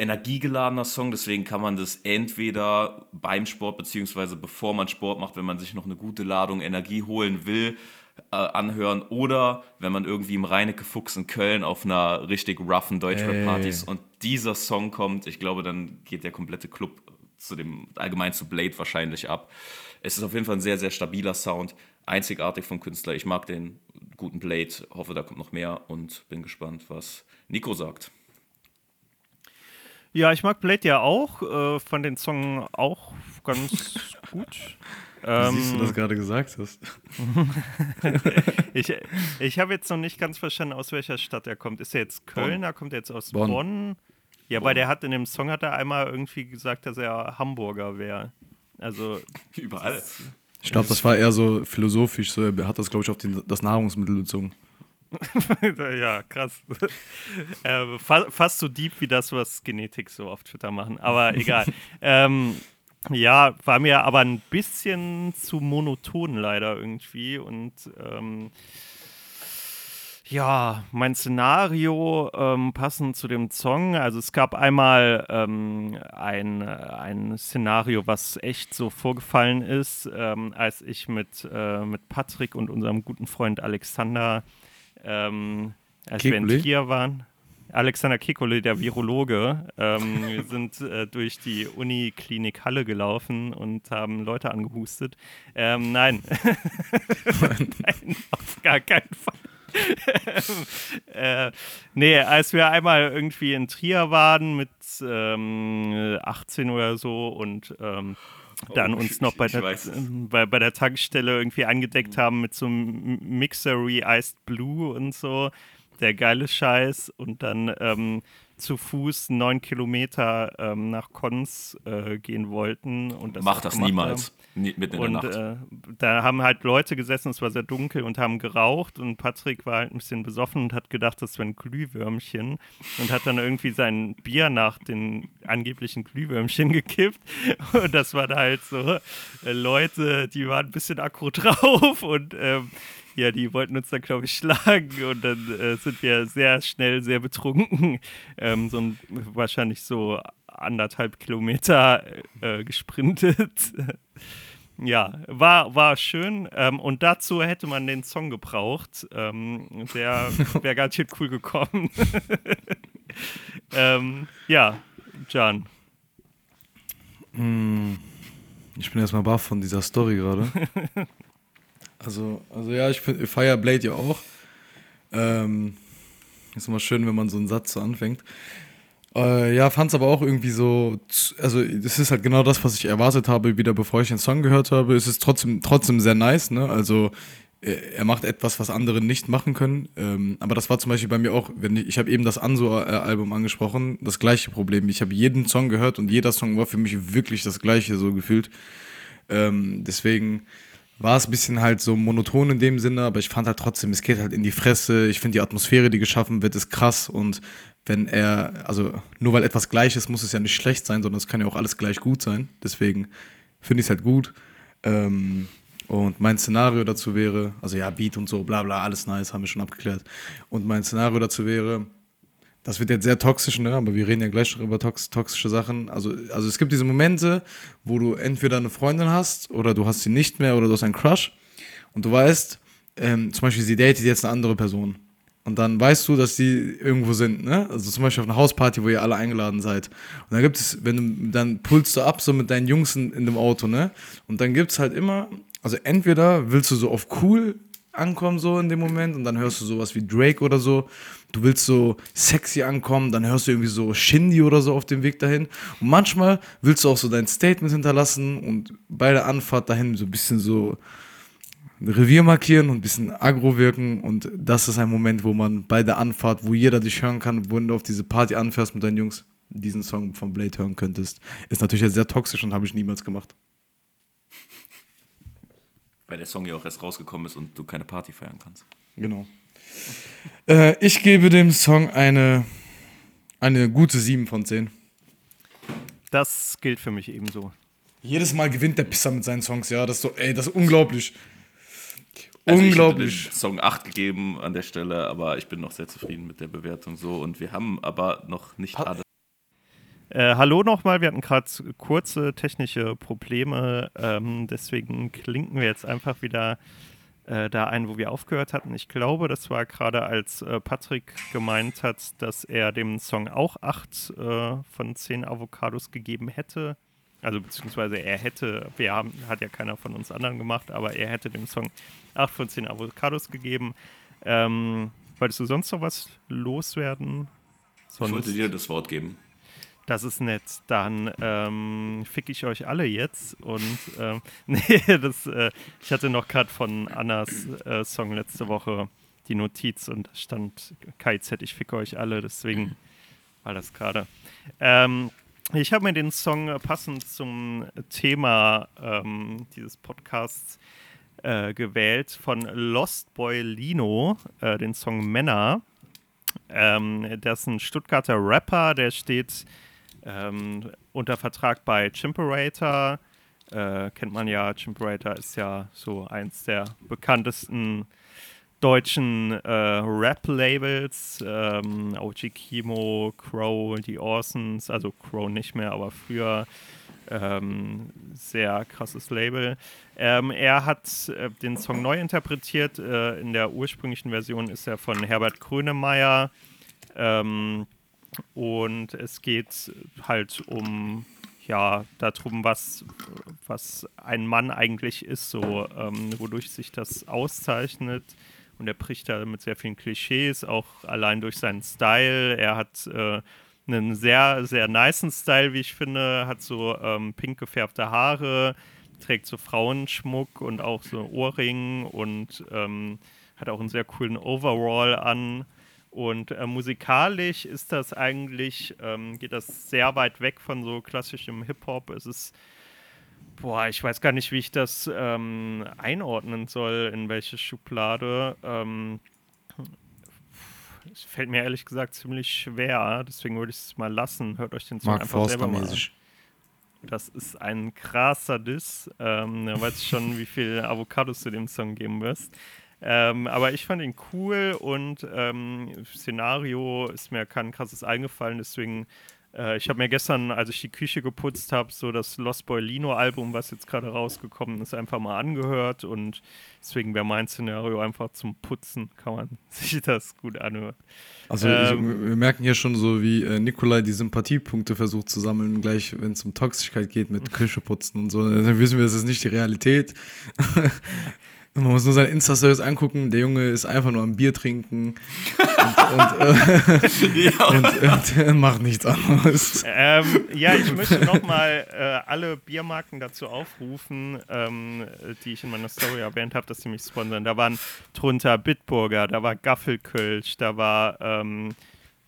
energiegeladener Song, deswegen kann man das entweder beim Sport beziehungsweise bevor man Sport macht, wenn man sich noch eine gute Ladung Energie holen will, äh, anhören oder wenn man irgendwie im Reinecke Fuchs in Köln auf einer richtig roughen Deutschrap-Party ist und dieser Song kommt, ich glaube, dann geht der komplette Club zu dem, allgemein zu Blade wahrscheinlich ab. Es ist auf jeden Fall ein sehr, sehr stabiler Sound, einzigartig vom Künstler. Ich mag den guten Blade, hoffe, da kommt noch mehr und bin gespannt, was Nico sagt. Ja, ich mag Blade ja auch, äh, fand den Song auch ganz gut. Ähm, Wie siehst du das gerade gesagt hast. ich ich habe jetzt noch nicht ganz verstanden, aus welcher Stadt er kommt. Ist er jetzt Kölner? Kommt er jetzt aus Bonn? Bonn? Ja, Bonn. weil der hat in dem Song hat er einmal irgendwie gesagt, dass er Hamburger wäre. Also überall. Ich glaube, das war eher so philosophisch. So, er hat das, glaube ich, auf den, das Nahrungsmittel bezogen. ja, krass. äh, fa fast so deep wie das, was Genetik so auf Twitter machen. Aber egal. ähm, ja, war mir aber ein bisschen zu monoton leider irgendwie. Und ähm, ja, mein Szenario ähm, passend zu dem Song. Also es gab einmal ähm, ein, ein Szenario, was echt so vorgefallen ist, ähm, als ich mit, äh, mit Patrick und unserem guten Freund Alexander ähm, als Kekule? wir in Trier waren. Alexander Kekole, der Virologe. Ähm, wir sind äh, durch die Uniklinik Halle gelaufen und haben Leute angehustet. Ähm, nein. nein, auf gar keinen Fall. äh, nee, als wir einmal irgendwie in Trier waren mit ähm, 18 oder so und ähm, dann oh, uns noch bei der, bei, bei der Tankstelle irgendwie angedeckt haben mit so einem Mixery Iced Blue und so. Der geile Scheiß. Und dann ähm, zu Fuß neun Kilometer ähm, nach Konz äh, gehen wollten. Und das Mach das niemals. Haben. Mitten in und, der Nacht. Äh, da haben halt Leute gesessen, es war sehr dunkel und haben geraucht und Patrick war halt ein bisschen besoffen und hat gedacht, das wären Glühwürmchen und hat dann irgendwie sein Bier nach den angeblichen Glühwürmchen gekippt und das waren halt so äh, Leute, die waren ein bisschen aggro drauf und ähm, ja, die wollten uns dann, glaube ich, schlagen und dann äh, sind wir sehr schnell, sehr betrunken, ähm, so ein, wahrscheinlich so anderthalb Kilometer äh, gesprintet. ja, war, war schön. Ähm, und dazu hätte man den Song gebraucht. Ähm, der wäre ganz schön cool gekommen. ähm, ja, Jan. Hm, ich bin erstmal baff von dieser Story gerade. Also, also ja, ich feiere Blade ja auch. Ähm, ist immer schön, wenn man so einen Satz so anfängt. Äh, ja, fand es aber auch irgendwie so, also das ist halt genau das, was ich erwartet habe, wieder bevor ich den Song gehört habe. Es ist trotzdem, trotzdem sehr nice, ne? Also er macht etwas, was andere nicht machen können. Ähm, aber das war zum Beispiel bei mir auch, wenn ich, ich habe eben das Anso-Album angesprochen, das gleiche Problem. Ich habe jeden Song gehört und jeder Song war für mich wirklich das gleiche so gefühlt. Ähm, deswegen war es ein bisschen halt so monoton in dem Sinne, aber ich fand halt trotzdem, es geht halt in die Fresse. Ich finde die Atmosphäre, die geschaffen wird, ist krass und wenn er, also nur weil etwas gleich ist, muss es ja nicht schlecht sein, sondern es kann ja auch alles gleich gut sein. Deswegen finde ich es halt gut. Ähm, und mein Szenario dazu wäre, also ja, Beat und so, bla bla, alles nice, haben wir schon abgeklärt. Und mein Szenario dazu wäre, das wird jetzt sehr toxisch, ne? aber wir reden ja gleich noch über tox toxische Sachen. Also, also es gibt diese Momente, wo du entweder eine Freundin hast oder du hast sie nicht mehr oder du hast einen Crush und du weißt, ähm, zum Beispiel sie datet jetzt eine andere Person und dann weißt du, dass die irgendwo sind, ne? Also zum Beispiel auf einer Hausparty, wo ihr alle eingeladen seid. Und dann gibt es, wenn du, dann pulst du ab so mit deinen Jungs in, in dem Auto, ne? Und dann gibt es halt immer, also entweder willst du so auf cool ankommen so in dem Moment und dann hörst du sowas wie Drake oder so. Du willst so sexy ankommen, dann hörst du irgendwie so Shindy oder so auf dem Weg dahin. Und manchmal willst du auch so dein Statement hinterlassen und bei der Anfahrt dahin so ein bisschen so Revier markieren und ein bisschen aggro wirken. Und das ist ein Moment, wo man bei der Anfahrt, wo jeder dich hören kann, wo du auf diese Party anfährst mit deinen Jungs, diesen Song von Blade hören könntest. Ist natürlich sehr toxisch und habe ich niemals gemacht. Weil der Song ja auch erst rausgekommen ist und du keine Party feiern kannst. Genau. Äh, ich gebe dem Song eine, eine gute 7 von 10. Das gilt für mich ebenso. Jedes Mal gewinnt der Pisser mit seinen Songs, ja. Das ist so, ey, das ist unglaublich. Also Unglaublich. Ich Song 8 gegeben an der Stelle, aber ich bin noch sehr zufrieden mit der Bewertung so und wir haben aber noch nicht alle. Äh, hallo nochmal, wir hatten gerade kurze technische Probleme, ähm, deswegen klinken wir jetzt einfach wieder äh, da ein, wo wir aufgehört hatten. Ich glaube, das war gerade, als äh, Patrick gemeint hat, dass er dem Song auch acht äh, von zehn Avocados gegeben hätte. Also beziehungsweise er hätte, wir haben, hat ja keiner von uns anderen gemacht, aber er hätte dem Song acht von zehn Avocados gegeben. Ähm, wolltest du sonst noch was loswerden? Sonst ich wollte dir das Wort geben. Das ist nett. Dann ähm, fick ich euch alle jetzt. Und ähm, nee, das, äh, ich hatte noch gerade von Annas äh, Song letzte Woche die Notiz und da stand KZ, ich ficke euch alle. Deswegen war das gerade. Ähm, ich habe mir den Song passend zum Thema ähm, dieses Podcasts äh, gewählt von Lost Boy Lino, äh, den Song Männer. Ähm, das ist ein Stuttgarter Rapper, der steht ähm, unter Vertrag bei Chimperator. Äh, kennt man ja, Chimperator ist ja so eins der bekanntesten deutschen äh, Rap-Labels. Ähm, OG Kimo, Crow, die Orsons, also Crow nicht mehr, aber früher ähm, sehr krasses Label. Ähm, er hat äh, den Song neu interpretiert. Äh, in der ursprünglichen Version ist er von Herbert Grönemeyer. Ähm, und es geht halt um, ja, darum, was, was ein Mann eigentlich ist, so, ähm, wodurch sich das auszeichnet. Und er bricht da mit sehr vielen Klischees, auch allein durch seinen Style. Er hat äh, einen sehr, sehr niceen Style, wie ich finde, hat so ähm, pink gefärbte Haare, trägt so Frauenschmuck und auch so Ohrringen und ähm, hat auch einen sehr coolen Overall an. Und äh, musikalisch ist das eigentlich, ähm, geht das sehr weit weg von so klassischem Hip-Hop. Es ist, boah, ich weiß gar nicht, wie ich das ähm, einordnen soll, in welche Schublade. Ähm, es fällt mir ehrlich gesagt ziemlich schwer, deswegen würde ich es mal lassen. Hört euch den Song Mark einfach selber mal an. Das ist ein krasser Diss. Ähm, da weiß ich schon, wie viel Avocados du dem Song geben wirst. Ähm, aber ich fand ihn cool und ähm, Szenario ist mir kein krasses eingefallen, deswegen äh, ich habe mir gestern, als ich die Küche geputzt habe, so das Lost Boy Lino Album, was jetzt gerade rausgekommen ist, einfach mal angehört und deswegen wäre mein Szenario einfach zum Putzen, kann man sich das gut anhören. Also ähm, ich, wir merken hier schon so, wie äh, Nikolai die Sympathiepunkte versucht zu sammeln, gleich wenn es um Toxigkeit geht mit Küche putzen und so, dann wissen wir, das ist nicht die Realität. Man muss nur seine Insta-Stories angucken. Der Junge ist einfach nur am Bier trinken und, und, äh, ja. und, und äh, macht nichts anderes. Ähm, ja, ich möchte nochmal äh, alle Biermarken dazu aufrufen, ähm, die ich in meiner Story erwähnt habe, dass sie mich sponsern. Da waren drunter Bitburger, da war Gaffelkölsch, da war ähm,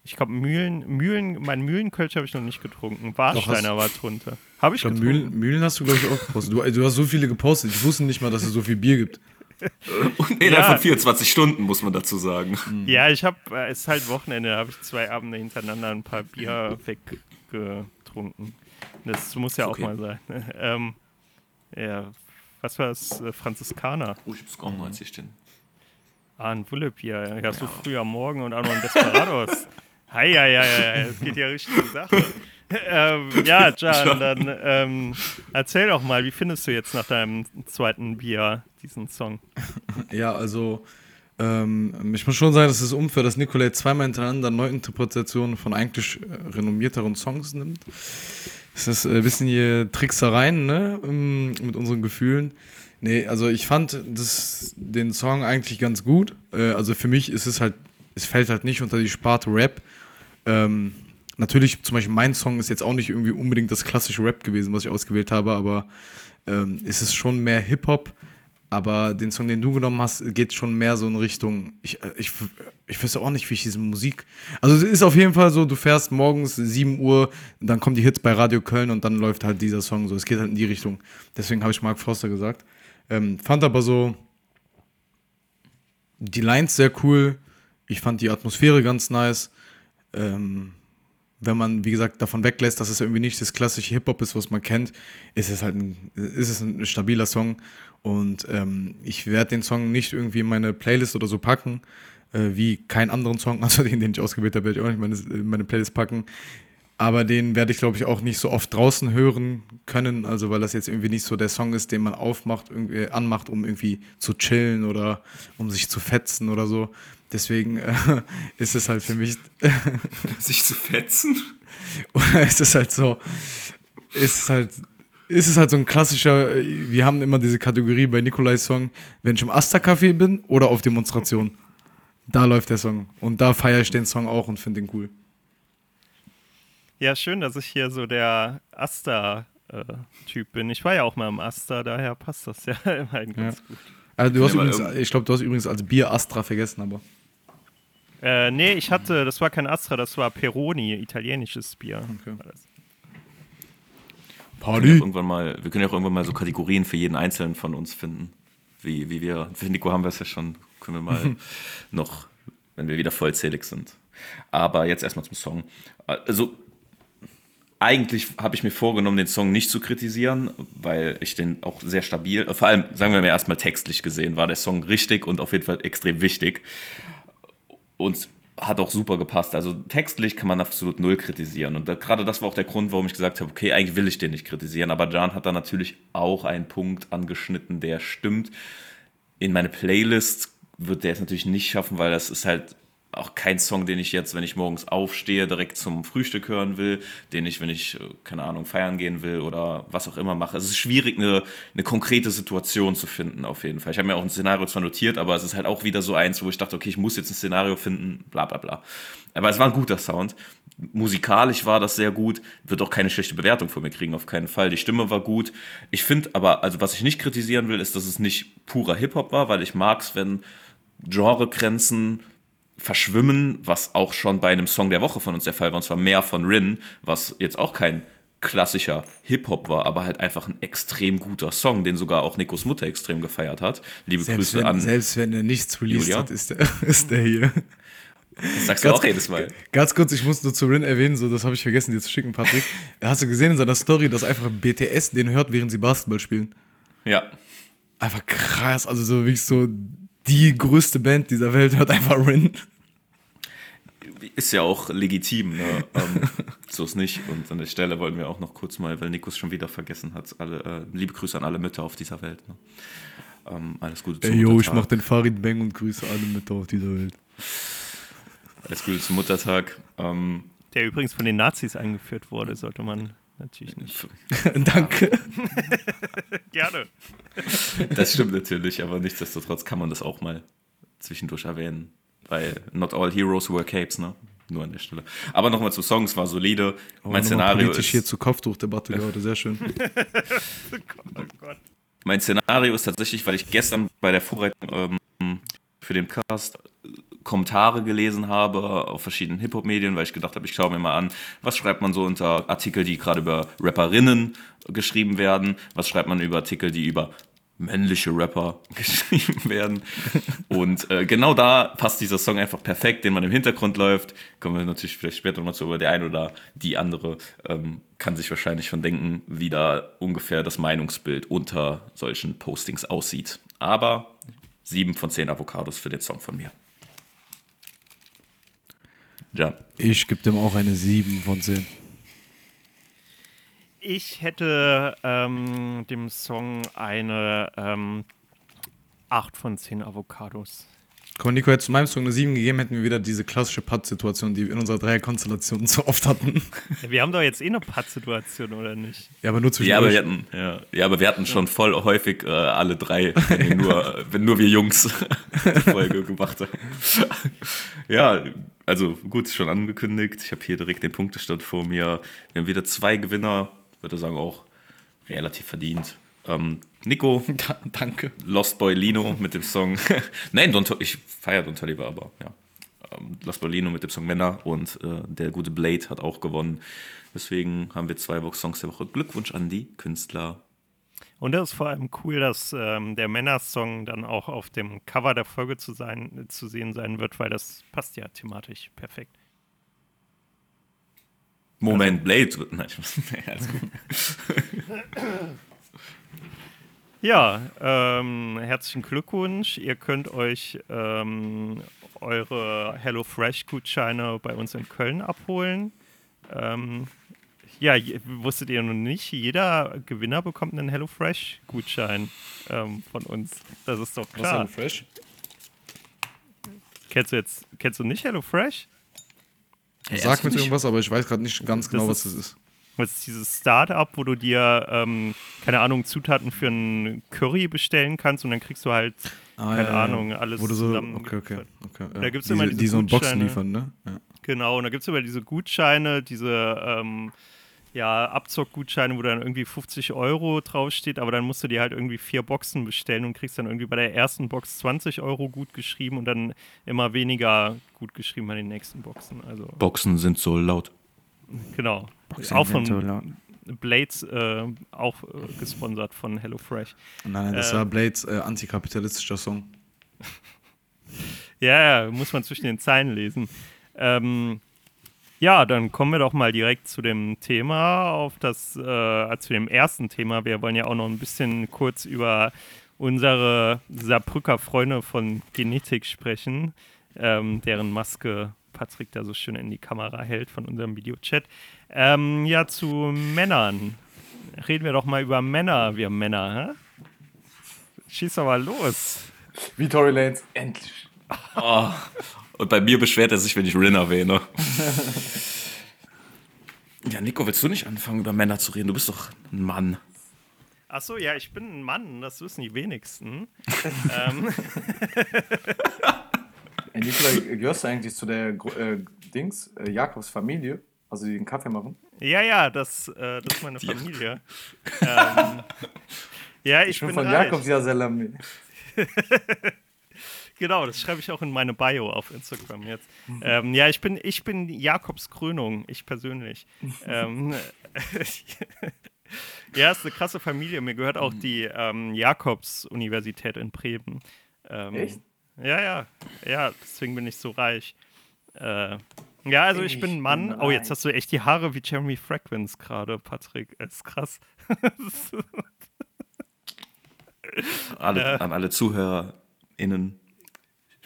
ich glaube, Mühlen, Mühlen, mein Mühlenkölsch habe ich noch nicht getrunken. Warsteiner war drunter. Habe ich, ich getrunken. Mühlen, Mühlen hast du, glaube ich, auch gepostet. Du, du, hast so viele gepostet. Ich wusste nicht mal, dass es so viel Bier gibt. Und innerhalb ja. von 24 Stunden, muss man dazu sagen. Ja, ich habe, äh, es ist halt Wochenende, da habe ich zwei Abende hintereinander ein paar Bier weggetrunken. Das muss ja okay. auch mal sein. Ähm, ja, was war das? Äh, Franziskaner. Oh, ich hab's kaum 90 denn. Ah, ein Wullebier. Ja, so früh am Morgen und auch noch ein Desperados. Hei, hei, hei, es geht ja richtig zur Sache. ähm, ja, Jan, dann ähm, erzähl doch mal, wie findest du jetzt nach deinem zweiten Bier diesen Song? Ja, also ähm, ich muss schon sagen, dass es unfair, dass Nikolai zweimal hintereinander Neuinterpretationen von eigentlich äh, renommierteren Songs nimmt. Das ist ein äh, bisschen hier Tricksereien, ne, ähm, mit unseren Gefühlen. Nee, also ich fand das, den Song eigentlich ganz gut. Äh, also für mich ist es halt, es fällt halt nicht unter die Sparte Rap. Ähm, natürlich, zum Beispiel mein Song ist jetzt auch nicht irgendwie unbedingt das klassische Rap gewesen, was ich ausgewählt habe, aber ähm, es ist schon mehr Hip-Hop. Aber den Song, den du genommen hast, geht schon mehr so in Richtung. Ich, äh, ich, ich wüsste auch nicht, wie ich diese Musik. Also, es ist auf jeden Fall so: du fährst morgens 7 Uhr, dann kommen die Hits bei Radio Köln und dann läuft halt dieser Song so. Es geht halt in die Richtung. Deswegen habe ich Mark Forster gesagt. Ähm, fand aber so die Lines sehr cool. Ich fand die Atmosphäre ganz nice. Ähm, wenn man, wie gesagt, davon weglässt, dass es irgendwie nicht das klassische Hip-Hop ist, was man kennt, ist es halt ein, ist es ein stabiler Song. Und ähm, ich werde den Song nicht irgendwie in meine Playlist oder so packen, äh, wie keinen anderen Song, also den, den ich ausgewählt habe, werde ich auch nicht in meine, in meine Playlist packen. Aber den werde ich, glaube ich, auch nicht so oft draußen hören können. Also, weil das jetzt irgendwie nicht so der Song ist, den man aufmacht, irgendwie anmacht, um irgendwie zu chillen oder um sich zu fetzen oder so. Deswegen äh, ist es halt für mich. sich zu fetzen? es ist halt so. Ist halt. Ist es halt so ein klassischer, wir haben immer diese Kategorie bei Nikolais Song, wenn ich im Asta-Café bin oder auf Demonstration. Da läuft der Song. Und da feiere ich den Song auch und finde den cool. Ja, schön, dass ich hier so der Asta-Typ bin. Ich war ja auch mal im Asta, daher passt das ja immerhin ganz ja. gut. Also du hast übrigens, ich glaube, du hast übrigens als Bier Astra vergessen, aber. Äh, nee, ich hatte, das war kein Astra, das war Peroni, italienisches Bier. Okay. Party. Wir können, ja mal, wir können ja auch irgendwann mal so Kategorien für jeden Einzelnen von uns finden. Wie, wie wir, für Nico haben wir es ja schon, können wir mal noch, wenn wir wieder vollzählig sind. Aber jetzt erstmal zum Song. Also, eigentlich habe ich mir vorgenommen, den Song nicht zu kritisieren, weil ich den auch sehr stabil, vor allem, sagen wir mal erstmal textlich gesehen, war der Song richtig und auf jeden Fall extrem wichtig. Und hat auch super gepasst. Also textlich kann man absolut null kritisieren. Und da, gerade das war auch der Grund, warum ich gesagt habe, okay, eigentlich will ich den nicht kritisieren. Aber Jan hat da natürlich auch einen Punkt angeschnitten, der stimmt. In meine Playlist wird der es natürlich nicht schaffen, weil das ist halt auch kein Song, den ich jetzt, wenn ich morgens aufstehe, direkt zum Frühstück hören will, den ich, wenn ich, äh, keine Ahnung, feiern gehen will oder was auch immer mache. Es ist schwierig, eine, eine konkrete Situation zu finden, auf jeden Fall. Ich habe mir auch ein Szenario zwar notiert, aber es ist halt auch wieder so eins, wo ich dachte, okay, ich muss jetzt ein Szenario finden, bla bla bla. Aber es war ein guter Sound. Musikalisch war das sehr gut, wird auch keine schlechte Bewertung von mir kriegen, auf keinen Fall. Die Stimme war gut. Ich finde aber, also was ich nicht kritisieren will, ist, dass es nicht purer Hip-Hop war, weil ich mag es, wenn Genregrenzen verschwimmen, was auch schon bei einem Song der Woche von uns der Fall war, und zwar mehr von Rin, was jetzt auch kein klassischer Hip-Hop war, aber halt einfach ein extrem guter Song, den sogar auch Nikos Mutter extrem gefeiert hat. Liebe selbst Grüße wenn, an. Selbst wenn er nichts released Julia. hat, ist der, ist der hier. Das sagst ganz, du auch jedes Mal. Ganz kurz, ich muss nur zu Rin erwähnen, so, das habe ich vergessen dir zu schicken, Patrick. Hast du gesehen in seiner Story, dass einfach BTS den hört, während sie Basketball spielen? Ja. Einfach krass, also so wie ich so die größte Band dieser Welt hört einfach Rin. Ist ja auch legitim, ne? ähm, so ist nicht. Und an der Stelle wollen wir auch noch kurz mal, weil Nikos schon wieder vergessen hat, alle, äh, liebe Grüße an alle Mütter auf dieser Welt. Ne? Ähm, alles Gute zum Ey, yo, ich mach den Farid Bang und grüße alle Mütter auf dieser Welt. Alles Gute zum Muttertag. Ähm, Der übrigens von den Nazis eingeführt wurde, sollte man natürlich nicht. Danke. Gerne. Das stimmt natürlich, aber nichtsdestotrotz kann man das auch mal zwischendurch erwähnen. Weil not all heroes wear capes, ne? Nur an der Stelle. Aber nochmal zu Songs, war solide. Oh, mein Szenario ist. hier zur Kopftuchdebatte gerade, sehr schön. oh Gott. Mein Szenario ist tatsächlich, weil ich gestern bei der Vorbereitung ähm, für den Cast Kommentare gelesen habe auf verschiedenen Hip-Hop-Medien, weil ich gedacht habe, ich schaue mir mal an, was schreibt man so unter Artikel, die gerade über Rapperinnen geschrieben werden, was schreibt man über Artikel, die über männliche Rapper geschrieben werden. Und äh, genau da passt dieser Song einfach perfekt, den man im Hintergrund läuft. Kommen wir natürlich vielleicht später nochmal zu, aber der eine oder die andere ähm, kann sich wahrscheinlich schon denken, wie da ungefähr das Meinungsbild unter solchen Postings aussieht. Aber sieben von zehn Avocados für den Song von mir. Ja. Ich gebe dem auch eine 7 von 10. Ich hätte ähm, dem Song eine ähm, 8 von 10 Avocados. Komm, Nico, hätte zu meinem Song eine 7 gegeben, hätten wir wieder diese klassische Putt-Situation, die wir in unserer Dreierkonstellation so oft hatten. Wir haben doch jetzt eh eine Putt-Situation, oder nicht? Ja, aber nur zwischen ja, aber wir hatten, ja, ja, aber wir hatten schon voll häufig äh, alle drei, wenn nur, wenn nur wir Jungs die Folge gemacht haben. ja, also gut, schon angekündigt. Ich habe hier direkt den Punktestand vor mir. Wir haben wieder zwei Gewinner, würde sagen auch relativ verdient. Ähm, Nico, da, danke. Lost Boy Lino mit dem Song. Nein, Don, ich feiere Don Toliver, aber ja. Ähm, Lost Boy Lino mit dem Song Männer und äh, der gute Blade hat auch gewonnen. Deswegen haben wir zwei Vox-Songs der Woche. Glückwunsch an die Künstler. Und das ist vor allem cool, dass ähm, der Männer-Song dann auch auf dem Cover der Folge zu, sein, zu sehen sein wird, weil das passt ja thematisch perfekt. Moment, Blade. Nein, alles gut. Ja, ähm, herzlichen Glückwunsch. Ihr könnt euch ähm, eure HelloFresh-Gutscheine bei uns in Köln abholen. Ähm, ja, wusstet ihr noch nicht, jeder Gewinner bekommt einen HelloFresh-Gutschein ähm, von uns. Das ist doch klar. Was HelloFresh? Kennst du jetzt, kennst du nicht HelloFresh? Ja, Sag mir irgendwas, aber ich weiß gerade nicht ganz genau, das was das ist. Das ist dieses Startup, wo du dir, ähm, keine Ahnung, Zutaten für einen Curry bestellen kannst und dann kriegst du halt, ah, keine ja, Ahnung, alles du so, zusammen. Okay, okay, okay. Ja. Da gibt's diese, immer diese die so Boxen liefern, ne? Ja. Genau, und da gibt es immer diese Gutscheine, diese ähm, ja, Abzockgutscheine, wo dann irgendwie 50 Euro draufsteht, aber dann musst du dir halt irgendwie vier Boxen bestellen und kriegst dann irgendwie bei der ersten Box 20 Euro gut geschrieben und dann immer weniger gut geschrieben bei den nächsten Boxen. Also, Boxen sind so laut. Genau. Boxen auch von so Blades äh, auch äh, gesponsert von HelloFresh. Nein, nein, das äh, war Blades äh, antikapitalistischer Song. ja, ja, muss man zwischen den Zeilen lesen. Ähm, ja, dann kommen wir doch mal direkt zu dem Thema, auf das, äh, zu dem ersten Thema. Wir wollen ja auch noch ein bisschen kurz über unsere Saarbrücker Freunde von Genetik sprechen, ähm, deren Maske Patrick da so schön in die Kamera hält von unserem Videochat. Ähm, ja, zu Männern. Reden wir doch mal über Männer, wir Männer, hä? Schieß doch mal los. Vitory Lanes, endlich. Oh, und bei mir beschwert er sich, wenn ich Rin erwähne. ja, Nico, willst du nicht anfangen, über Männer zu reden? Du bist doch ein Mann. Achso, ja, ich bin ein Mann, das wissen die wenigsten. ähm. Hey, Nicola, gehörst du eigentlich zu der äh, Dings, äh, Jakobs Familie? Also die den Kaffee machen? Ja, ja, das, äh, das ist meine Familie. ähm, ja, ich, ich bin, bin von reich. Jakobs Salami. Genau, das schreibe ich auch in meine Bio auf Instagram jetzt. Ähm, ja, ich bin, ich bin Jakobs Krönung, ich persönlich. ähm, ja, ist eine krasse Familie. Mir gehört auch die ähm, Jakobs-Universität in Bremen. Ähm, Echt? Ja, ja, ja, deswegen bin ich so reich. Äh, ja, also ich, ich bin ein Mann. Oh, jetzt hast du echt die Haare wie Jeremy Fragrance gerade, Patrick. Das ist krass. alle, äh, an alle ZuhörerInnen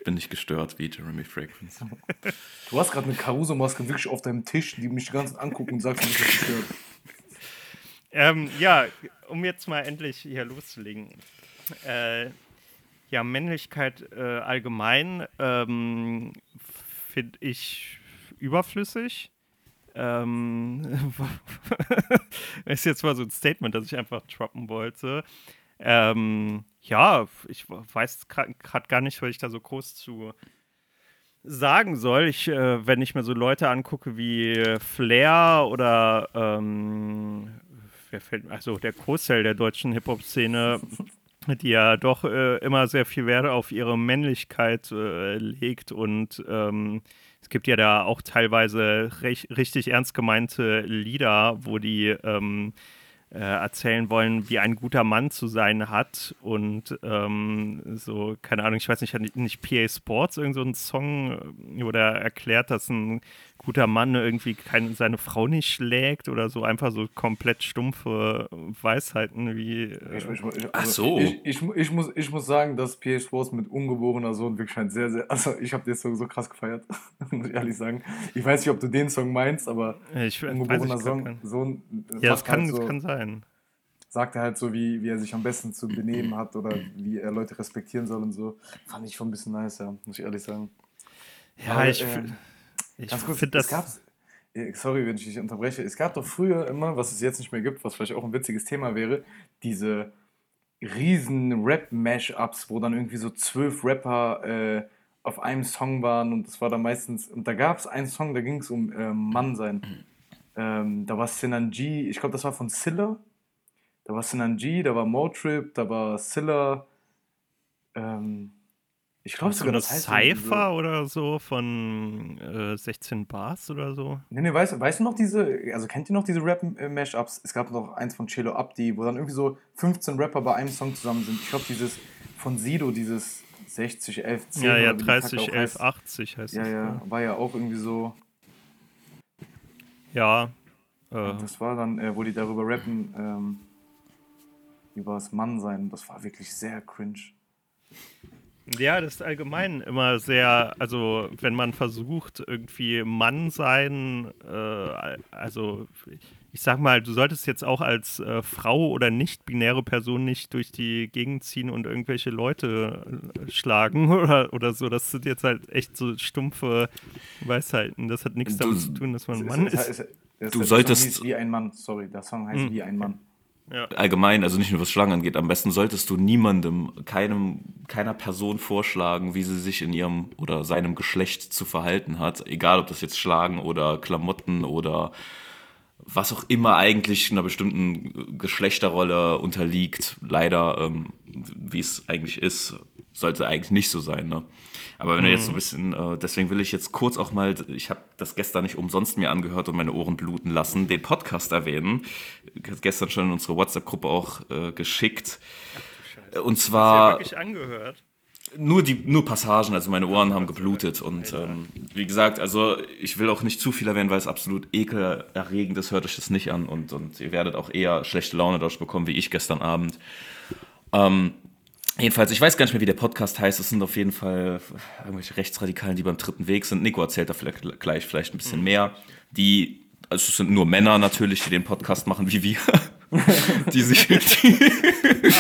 bin nicht gestört wie Jeremy Fragrance. Du hast gerade eine Caruso-Maske wirklich auf deinem Tisch, die mich die ganze Zeit angucken und sagst, du bist gestört. Ähm, ja, um jetzt mal endlich hier loszulegen. Äh, ja, Männlichkeit äh, allgemein ähm, finde ich überflüssig. Ähm, ist jetzt mal so ein Statement, das ich einfach droppen wollte. Ähm, ja, ich weiß gerade gar nicht, was ich da so groß zu sagen soll. Ich, äh, wenn ich mir so Leute angucke wie Flair oder ähm, also der Großteil der deutschen Hip-Hop-Szene, die ja doch äh, immer sehr viel Wert auf ihre Männlichkeit äh, legt und ähm, es gibt ja da auch teilweise recht, richtig ernst gemeinte Lieder, wo die ähm, äh, erzählen wollen, wie ein guter Mann zu sein hat. Und ähm, so, keine Ahnung, ich weiß nicht, hat nicht PA Sports irgendeinen so Song, wo der erklärt, dass ein guter Mann irgendwie keine, seine Frau nicht schlägt oder so, einfach so komplett stumpfe Weisheiten wie. Äh ich, ich, ich, Ach also so. Ich, ich, muss, ich muss sagen, dass PA Sports mit ungeborener Sohn wirklich ein sehr, sehr. Also, ich habe den Song so krass gefeiert, muss ich ehrlich sagen. Ich weiß nicht, ob du den Song meinst, aber ich, ungeborener Song, Sohn. Ja, das kann, halt so, das kann sein sagt er halt so, wie, wie er sich am besten zu benehmen hat oder wie er Leute respektieren soll und so. Fand ich schon ein bisschen nice, ja, muss ich ehrlich sagen. Ja, Aber, ich, äh, ich finde das. Gab, äh, sorry, wenn ich dich unterbreche. Es gab doch früher immer, was es jetzt nicht mehr gibt, was vielleicht auch ein witziges Thema wäre, diese riesen Rap-Mash-Ups, wo dann irgendwie so zwölf Rapper äh, auf einem Song waren und das war dann meistens, und da gab es einen Song, da ging es um äh, Mannsein. Ähm, da war Sinan G, ich glaube, das war von Silla, da war Sinan G, da war Motrip, da war Silla. Ähm, ich glaube sogar, das heißt Cypher so. oder so von äh, 16 Bars oder so. Nee, nee, weißt, weißt du noch diese, also kennt ihr noch diese Rap-Mashups? Es gab noch eins von Chelo Abdi, wo dann irgendwie so 15 Rapper bei einem Song zusammen sind. Ich glaube, dieses von Sido, dieses 60, 11, 10. Ja, ja, 30, 11, 80 heißt ja, das. Ja, ja, war ja auch irgendwie so. Ja. Äh. Das war dann, äh, wo die darüber rappen, ähm, über das Mannsein. Das war wirklich sehr cringe. Ja, das ist allgemein immer sehr, also wenn man versucht, irgendwie Mann sein, äh, also ich sag mal, du solltest jetzt auch als äh, Frau oder nicht-binäre Person nicht durch die Gegend ziehen und irgendwelche Leute äh, schlagen oder, oder so. Das sind jetzt halt echt so stumpfe Weisheiten. Das hat nichts Du- damit zu tun, dass man ein Mann ist. das Du der solltest- Song hieß wie ein Mann, sorry, der Song heißt Hm. wie ein Mann. allgemein, also nicht nur was Schlangen angeht, am besten solltest du niemandem, keinem, keiner Person vorschlagen, wie sie sich in ihrem oder seinem Geschlecht zu verhalten hat. Egal, ob das jetzt Schlagen oder Klamotten oder was auch immer eigentlich einer bestimmten Geschlechterrolle unterliegt. Leider, ähm, wie es eigentlich ist, sollte eigentlich nicht so sein. Ne? Aber wenn du jetzt so ein bisschen, äh, deswegen will ich jetzt kurz auch mal, ich habe das gestern nicht umsonst mir angehört und meine Ohren bluten lassen, den Podcast erwähnen. Ich Gestern schon in unsere WhatsApp-Gruppe auch äh, geschickt. Und Hast du ja zwar wirklich angehört. Nur die nur Passagen, also meine Ohren haben geblutet und ähm, wie gesagt, also ich will auch nicht zu viel erwähnen, weil es absolut ekelerregend ist, hört euch das nicht an und, und ihr werdet auch eher schlechte Laune dadurch bekommen, wie ich gestern Abend. Ähm, jedenfalls, ich weiß gar nicht mehr, wie der Podcast heißt, es sind auf jeden Fall irgendwelche Rechtsradikalen, die beim dritten Weg sind. Nico erzählt da vielleicht, gleich vielleicht ein bisschen mehr, die, also es sind nur Männer natürlich, die den Podcast machen wie wir. die sich, die,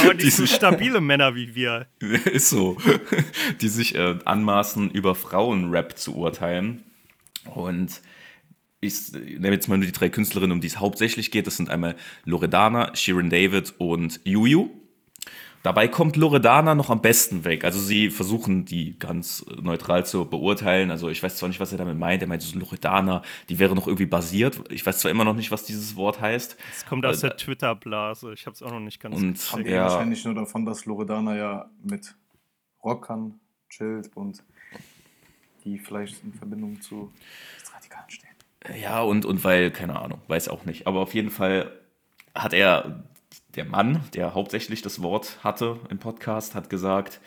Aber nicht so stabile Männer wie wir. ist so, die sich äh, anmaßen, über Frauenrap zu urteilen. Und ich nehme jetzt mal nur die drei Künstlerinnen, um die es hauptsächlich geht. Das sind einmal Loredana, Sharon David und Juju. Dabei kommt Loredana noch am besten weg. Also sie versuchen, die ganz neutral zu beurteilen. Also ich weiß zwar nicht, was er damit meint. Er meint, so Loredana, die wäre noch irgendwie basiert. Ich weiß zwar immer noch nicht, was dieses Wort heißt. Es kommt aus der Twitter-Blase. Ich habe es auch noch nicht ganz Und gecheckt. ja, Wahrscheinlich nur davon, dass Loredana ja mit Rockern chillt und die vielleicht in Verbindung zu Rechtsradikalen stehen. Ja, und, und weil, keine Ahnung, weiß auch nicht. Aber auf jeden Fall hat er, der Mann, der hauptsächlich das Wort hatte im Podcast, hat gesagt,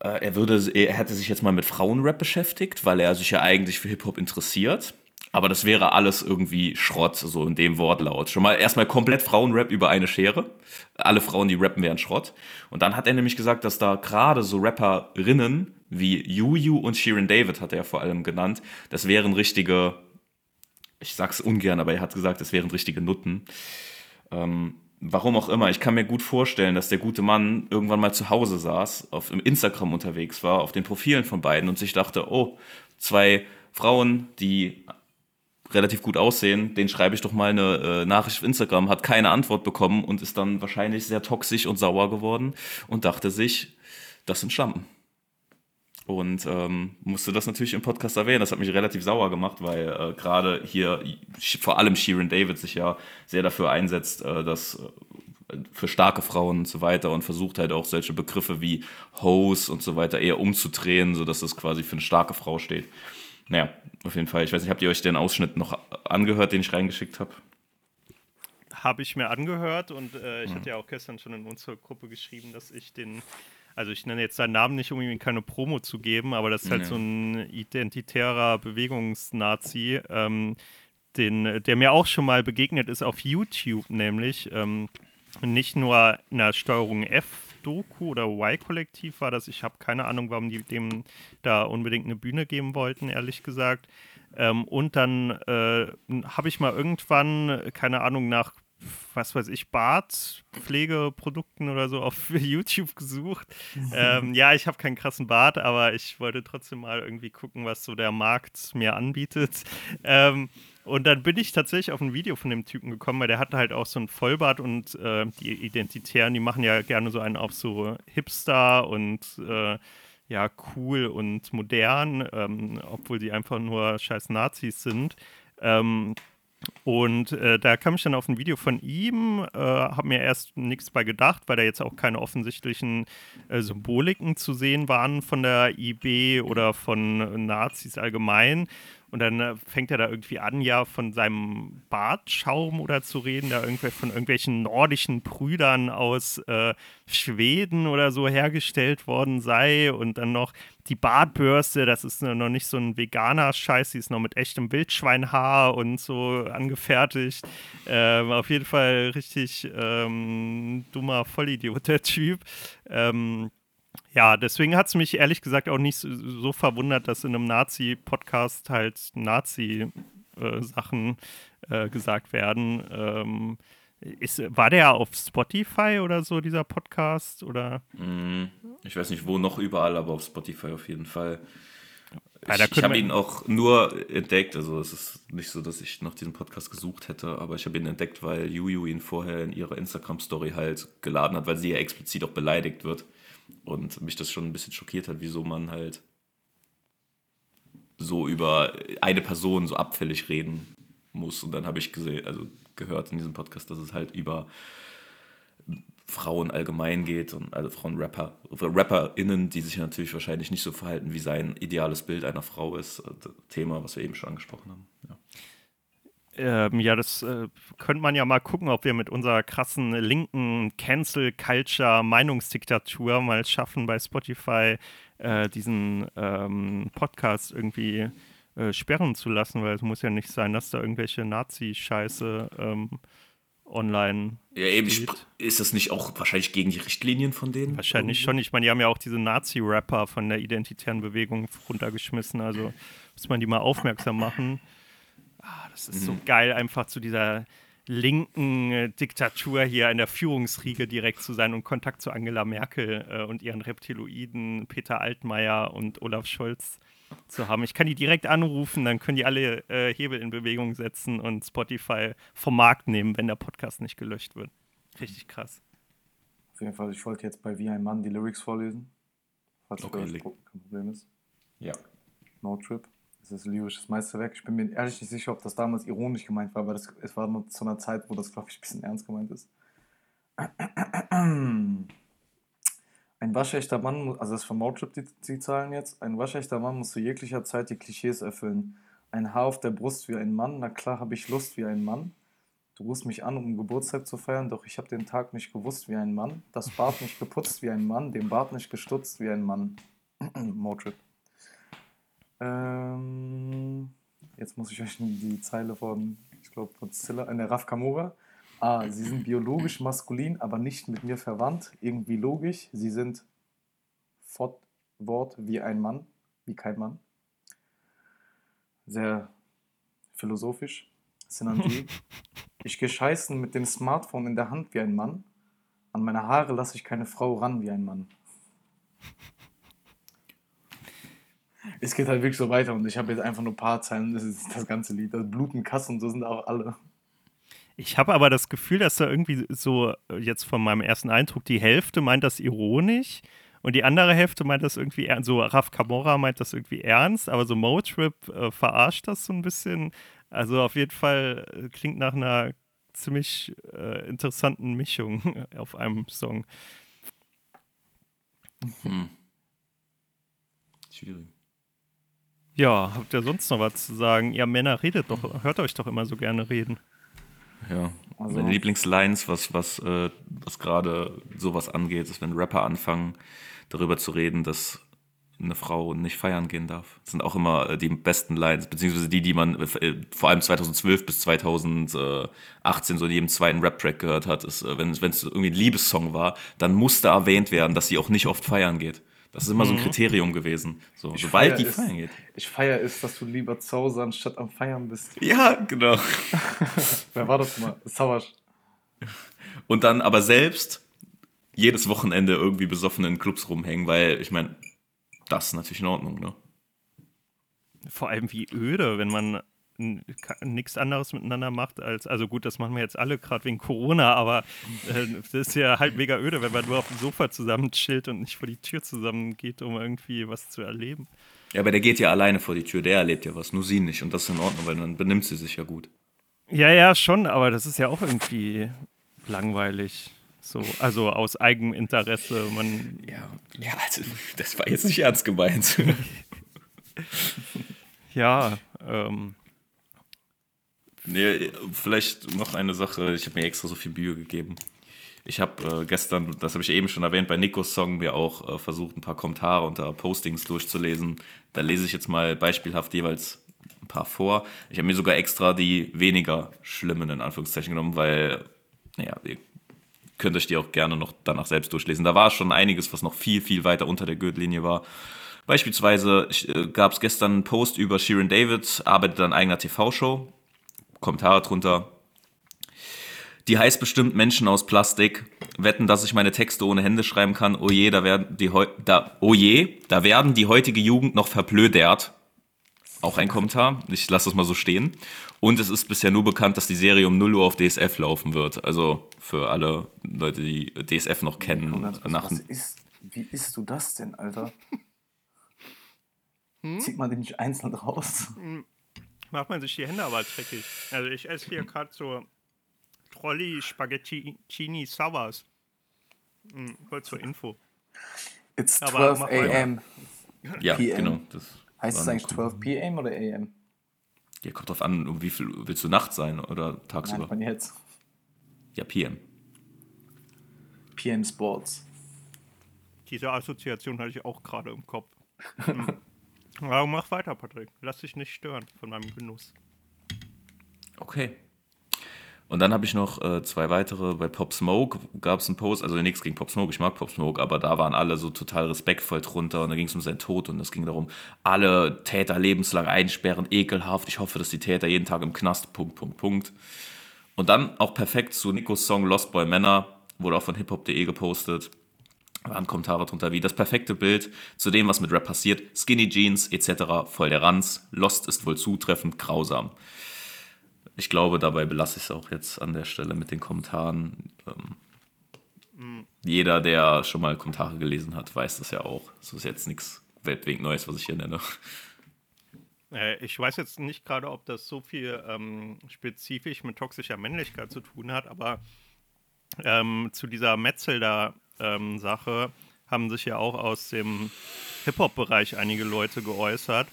äh, er würde, er hätte sich jetzt mal mit Frauenrap beschäftigt, weil er sich ja eigentlich für Hip-Hop interessiert. Aber das wäre alles irgendwie Schrott, so in dem Wortlaut. Schon mal erstmal komplett Frauenrap über eine Schere. Alle Frauen, die rappen, wären Schrott. Und dann hat er nämlich gesagt, dass da gerade so Rapperinnen wie Juju und Sharon David, hat er ja vor allem genannt, das wären richtige, ich sag's ungern, aber er hat gesagt, das wären richtige Nutten. Ähm, warum auch immer, ich kann mir gut vorstellen, dass der gute Mann irgendwann mal zu Hause saß, auf Instagram unterwegs war, auf den Profilen von beiden und sich dachte, oh, zwei Frauen, die relativ gut aussehen, den schreibe ich doch mal eine äh, Nachricht auf Instagram, hat keine Antwort bekommen und ist dann wahrscheinlich sehr toxisch und sauer geworden und dachte sich, das sind Schlampen. Und ähm, musste das natürlich im Podcast erwähnen. Das hat mich relativ sauer gemacht, weil äh, gerade hier vor allem Sharon David sich ja sehr dafür einsetzt, äh, dass äh, für starke Frauen und so weiter und versucht halt auch solche Begriffe wie Hose und so weiter eher umzudrehen, sodass es quasi für eine starke Frau steht. Naja, auf jeden Fall. Ich weiß nicht, habt ihr euch den Ausschnitt noch angehört, den ich reingeschickt habe? Habe ich mir angehört und äh, ich Mhm. hatte ja auch gestern schon in unsere Gruppe geschrieben, dass ich den, also ich nenne jetzt seinen Namen nicht, um ihm keine Promo zu geben, aber das ist halt Ja. so ein identitärer Bewegungsnazi, ähm, den, der mir auch schon mal begegnet ist auf YouTube, nämlich ähm, nicht nur in der Steuerung F. Doku oder Y-Kollektiv war das. Ich habe keine Ahnung, warum die dem da unbedingt eine Bühne geben wollten, ehrlich gesagt. Ähm, und dann äh, habe ich mal irgendwann, keine Ahnung, nach, was weiß ich, Bartpflegeprodukten oder so auf YouTube gesucht. ähm, ja, ich habe keinen krassen Bart, aber ich wollte trotzdem mal irgendwie gucken, was so der Markt mir anbietet. Ähm, und dann bin ich tatsächlich auf ein Video von dem Typen gekommen, weil der hatte halt auch so einen Vollbart und äh, die Identitären, die machen ja gerne so einen auf so Hipster und äh, ja, cool und modern, ähm, obwohl die einfach nur scheiß Nazis sind. Ähm, und äh, da kam ich dann auf ein Video von ihm, äh, habe mir erst nichts bei gedacht, weil da jetzt auch keine offensichtlichen äh, Symboliken zu sehen waren von der IB oder von Nazis allgemein. Und dann äh, fängt er da irgendwie an, ja, von seinem Bartschaum oder zu reden, da irgendwie von irgendwelchen nordischen Brüdern aus äh, Schweden oder so hergestellt worden sei. Und dann noch die Bartbürste, das ist noch nicht so ein veganer Scheiß, die ist noch mit echtem Wildschweinhaar und so angefertigt. Ähm, auf jeden Fall richtig ähm, dummer Vollidiot, der Typ. Ähm, Ja, deswegen hat es mich ehrlich gesagt auch nicht so, verwundert, dass in einem Nazi-Podcast halt Nazi-Sachen äh, äh, gesagt werden. Ähm, ist, war der auf Spotify oder so, dieser Podcast? Oder? Mm, ich weiß nicht, wo noch überall, aber auf Spotify auf jeden Fall. Ja, ich ich habe ihn auch nur entdeckt, also es ist nicht so, dass ich nach diesem Podcast gesucht hätte, aber ich habe ihn entdeckt, weil Juju ihn vorher in ihrer Instagram-Story halt geladen hat, weil sie ja explizit auch beleidigt wird. Und mich das schon ein bisschen schockiert hat, wieso man halt so über eine Person so abfällig reden muss. Und dann habe ich gesehen, also gehört in diesem Podcast, dass es halt über Frauen allgemein geht und also Frauen-Rapper, RapperInnen, die sich natürlich wahrscheinlich nicht so verhalten, wie sein ideales Bild einer Frau ist. Äh, Thema, was wir eben schon angesprochen haben. Ja. Ähm, ja, das äh, könnte man ja mal gucken, ob wir mit unserer krassen linken Cancel-Culture-Meinungsdiktatur mal schaffen, bei Spotify äh, diesen ähm, Podcast irgendwie äh, sperren zu lassen, weil es muss ja nicht sein, dass da irgendwelche Nazi-Scheiße ähm, online Ja, eben, ist das nicht auch wahrscheinlich gegen die Richtlinien von denen? Wahrscheinlich schon. Ich meine, die haben ja auch diese Nazi-Rapper von der identitären Bewegung runtergeschmissen. Also muss man die mal aufmerksam machen. Ah, das ist so geil, einfach zu dieser linken äh, Diktatur hier in der Führungsriege direkt zu sein und Kontakt zu Angela Merkel äh, und ihren Reptiloiden Peter Altmaier und Olaf Scholz zu haben. Ich kann die direkt anrufen, dann können die alle äh, Hebel in Bewegung setzen und Spotify vom Markt nehmen, wenn der Podcast nicht gelöscht wird. Richtig krass. Auf jeden Fall, ich wollte jetzt bei Wie ein Mann die Lyrics vorlesen. Falls Okay, kein Problem ist. Ja. No Trip. Ein lyrisches Meisterwerk. Ich bin mir ehrlich nicht sicher, ob das damals ironisch gemeint war, aber das, es war nur zu einer Zeit, wo das, glaube ich, ein bisschen ernst gemeint ist. Ein waschechter Mann, also das ist von Motrip die, die Zahlen jetzt, ein waschechter Mann muss zu jeglicher Zeit die Klischees erfüllen. Ein Haar auf der Brust wie ein Mann, na klar habe ich Lust wie ein Mann. Du rufst mich an, um Geburtstag zu feiern, doch ich habe den Tag nicht gewusst wie ein Mann. Das Bart nicht geputzt wie ein Mann, den Bart nicht gestutzt wie ein Mann. Motrip. Ähm, jetzt muss ich euch die Zeile von, ich glaube, von Zilla, in der Raf Kamora. Ah, sie sind biologisch maskulin, aber nicht mit mir verwandt. Irgendwie logisch. Sie sind Fortwort wie ein Mann, wie kein Mann. Sehr philosophisch. Sinanji. Ich gehe scheißen mit dem Smartphone in der Hand wie ein Mann. An meine Haare lasse ich keine Frau ran wie ein Mann. Es geht halt wirklich so weiter und ich habe jetzt einfach nur ein paar Zeilen, das ist das ganze Lied. Das Bluten, Kass und so sind auch alle. Ich habe aber das Gefühl, dass da irgendwie so, äh, jetzt von meinem ersten Eindruck, die Hälfte meint das ironisch und die andere Hälfte meint das irgendwie ernst. So, Raf Kamora meint das irgendwie ernst, aber so Motrip äh, verarscht das so ein bisschen. Also auf jeden Fall äh, klingt nach einer ziemlich äh, interessanten Mischung auf einem Song. Hm. Schwierig. Ja, habt ihr sonst noch was zu sagen? Ihr Männer redet doch, hört euch doch immer so gerne reden. Ja. Also- Meine Lieblingslines, was, was, äh, was gerade sowas angeht, ist, wenn Rapper anfangen, darüber zu reden, dass eine Frau nicht feiern gehen darf. Das sind auch immer äh, die besten Lines, beziehungsweise die, die man äh, vor allem 2012 bis 2018 so in jedem zweiten Rap-Track gehört hat, ist, äh, wenn wenn es irgendwie ein Liebessong war, dann musste erwähnt werden, dass sie auch nicht oft feiern geht. Das ist immer so ein Kriterium gewesen. So, Ich sobald feier die es. feiern geht. Ich feiere es, dass du lieber zu Hause anstatt am Feiern bist. Ja, genau. Wer war das mal? Sauersch. Und dann aber selbst jedes Wochenende irgendwie besoffen in Clubs rumhängen, weil ich meine, das ist natürlich in Ordnung, ne? Vor allem wie öde, wenn man nichts anderes miteinander macht als, also gut, das machen wir jetzt alle gerade wegen Corona, aber äh, das ist ja halt mega öde, wenn man nur auf dem Sofa zusammen chillt und nicht vor die Tür zusammen geht, um irgendwie was zu erleben. Ja, aber der geht ja alleine vor die Tür, der erlebt ja was, nur sie nicht. Und das ist in Ordnung, weil dann benimmt sie sich ja gut. Ja, ja, schon, aber das ist ja auch irgendwie langweilig. So, also aus Eigeninteresse. Man, Ja, ja also, das war jetzt nicht ernst gemeint. ja, ähm, nee, vielleicht noch eine Sache, ich habe mir extra so viel Mühe gegeben. Ich habe äh, gestern, das habe ich eben schon erwähnt, bei Nikos Song mir auch äh, versucht, ein paar Kommentare unter Postings durchzulesen. Da lese ich jetzt mal beispielhaft jeweils ein paar vor. Ich habe mir sogar extra die weniger schlimmen in Anführungszeichen genommen, weil, naja, ihr könnt euch die auch gerne noch danach selbst durchlesen. Da war schon einiges, was noch viel, viel weiter unter der Gürtellinie war. Beispielsweise äh, gab es gestern einen Post über Sharon David, arbeitet an eigener TV-Show. Kommentare drunter. Die heißt bestimmt Menschen aus Plastik. Wetten, dass ich meine Texte ohne Hände schreiben kann. Oh je, da werden die, da, oh je, da werden die heutige Jugend noch verblödert. Auch ein Kommentar. Ich lasse das mal so stehen. Und es ist bisher nur bekannt, dass die Serie um 0 Uhr auf DSF laufen wird. Also für alle Leute, die DSF noch kennen. Was, nach was ist, wie isst du das denn, Alter? Hm? Zieht man den nicht einzeln raus? Macht man sich die Hände aber dreckig. Also ich esse hier gerade so Trolli Spaghetti Sours. Hm, kurz zur Info. It's 12 a.m. Ja, PM. genau. Das heißt es eigentlich 12 p.m. oder a.m.? Ja, kommt drauf an, um wie viel willst du Nacht sein oder tagsüber? Nein, jetzt. Ja, PM. PM Sports. Diese Assoziation hatte ich auch gerade im Kopf. Hm. Aber mach weiter, Patrick. Lass dich nicht stören von meinem Genuss. Okay. Und dann habe ich noch äh, zwei weitere. Bei Pop Smoke gab es einen Post, also nichts gegen Pop Smoke, ich mag Pop Smoke, aber da waren alle so total respektvoll drunter und da ging es um seinen Tod und es ging darum, alle Täter lebenslang einsperren, ekelhaft. Ich hoffe, dass die Täter jeden Tag im Knast, Punkt, Punkt, Punkt. Und dann auch perfekt zu Nikos Song Lost Boy Männer, wurde auch von hiphop.de gepostet. Waren Kommentare drunter wie das perfekte Bild zu dem, was mit Rap passiert. Skinny Jeans etc. voll der Ranz. Lost ist wohl zutreffend grausam ich glaube, dabei belasse ich es auch jetzt an der Stelle mit den Kommentaren. Ähm. Jeder, der schon mal Kommentare gelesen hat, weiß das ja auch. Das ist jetzt nichts weltweg Neues, was ich hier nenne. Äh, ich weiß jetzt nicht gerade, ob das so viel ähm, spezifisch mit toxischer Männlichkeit zu tun hat, aber ähm, zu dieser Metzelder-Sache ähm, haben sich ja auch aus dem Hip-Hop-Bereich einige Leute geäußert.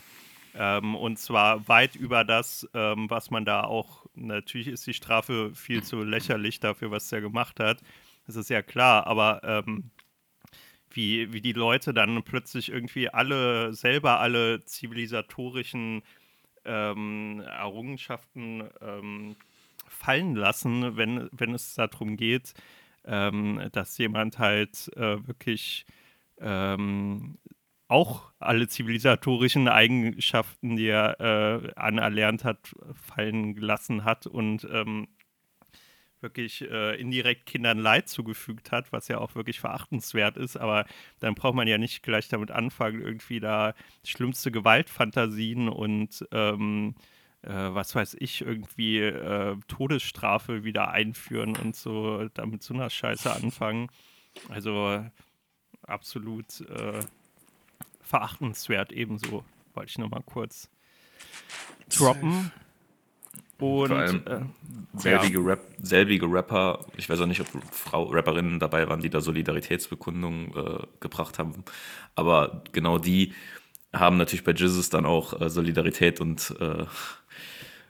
Ähm, und zwar weit über das, ähm, was man da auch, natürlich ist die Strafe viel zu lächerlich dafür, was er gemacht hat. Das ist ja klar, aber ähm, wie, wie die Leute dann plötzlich irgendwie alle, selber alle zivilisatorischen ähm, Errungenschaften ähm, fallen lassen, wenn, wenn es darum geht, ähm, dass jemand halt äh, wirklich ähm, auch alle zivilisatorischen Eigenschaften, die er äh, anerlernt hat, fallen gelassen hat und ähm, wirklich äh, indirekt Kindern Leid zugefügt hat, was ja auch wirklich verachtenswert ist. Aber dann braucht man ja nicht gleich damit anfangen, irgendwie da schlimmste Gewaltfantasien und ähm, äh, was weiß ich, irgendwie äh, Todesstrafe wieder einführen und so damit so einer Scheiße anfangen. Also absolut äh, verachtenswert ebenso. Wollte ich nochmal kurz droppen. Und Vor allem äh, selbige, ja. Rap, selbige Rapper, ich weiß auch nicht, ob Frau Rapperinnen dabei waren, die da Solidaritätsbekundungen äh, gebracht haben, aber genau die haben natürlich bei Jesus dann auch äh, Solidarität und äh,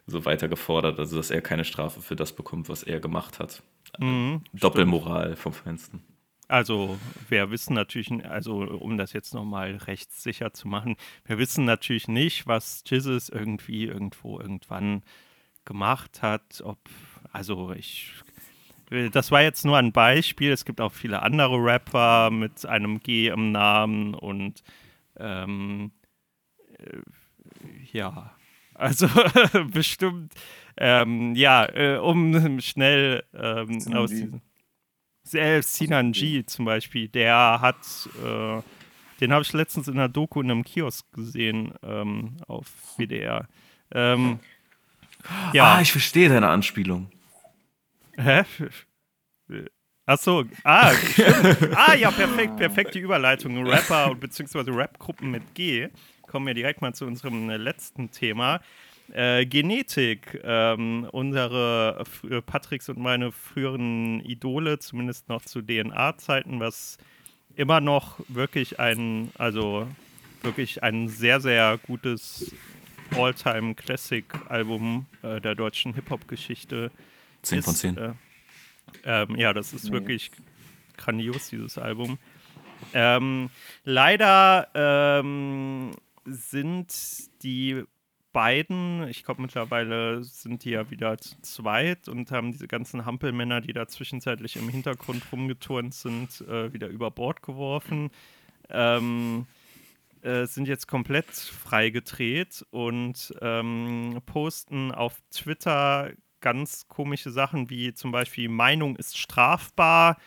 so weiter gefordert, also dass er keine Strafe für das bekommt, was er gemacht hat. Mhm, Doppelmoral vom Feinsten. Also wir wissen natürlich, also um das jetzt nochmal rechtssicher zu machen, wir wissen natürlich nicht, was Jesus irgendwie irgendwo irgendwann gemacht hat. Ob, also ich, das war jetzt nur ein Beispiel. Es gibt auch viele andere Rapper mit einem G im Namen und ähm, äh, ja, also bestimmt, ähm, ja, äh, um schnell ähm, aus diesem selbst Sinan G zum Beispiel, der hat, äh, den habe ich letztens in der Doku in einem Kiosk gesehen ähm, auf WDR. Ähm, ja. Ah, ich verstehe deine Anspielung. Hä? Achso, ah, ah, ja, perfekt, perfekte Überleitung. Rapper bzw. Rapgruppen mit G. Kommen wir direkt mal zu unserem letzten Thema. Äh, Genetik, ähm, unsere äh, Patricks und meine früheren Idole, zumindest noch zu DNA-Zeiten, was immer noch wirklich ein, also wirklich ein sehr, sehr gutes All-Time-Classic-Album äh, der deutschen Hip-Hop-Geschichte. 10 von 10. Äh, ähm, ja, das ist nee. wirklich grandios, dieses Album. Ähm, leider ähm, sind die beiden. Ich glaube, mittlerweile sind die ja wieder zu zweit und haben diese ganzen Hampelmänner, die da zwischenzeitlich im Hintergrund rumgeturnt sind, äh, wieder über Bord geworfen. Ähm, äh, sind jetzt komplett freigedreht und ähm, posten auf Twitter ganz komische Sachen wie zum Beispiel Meinung ist strafbar,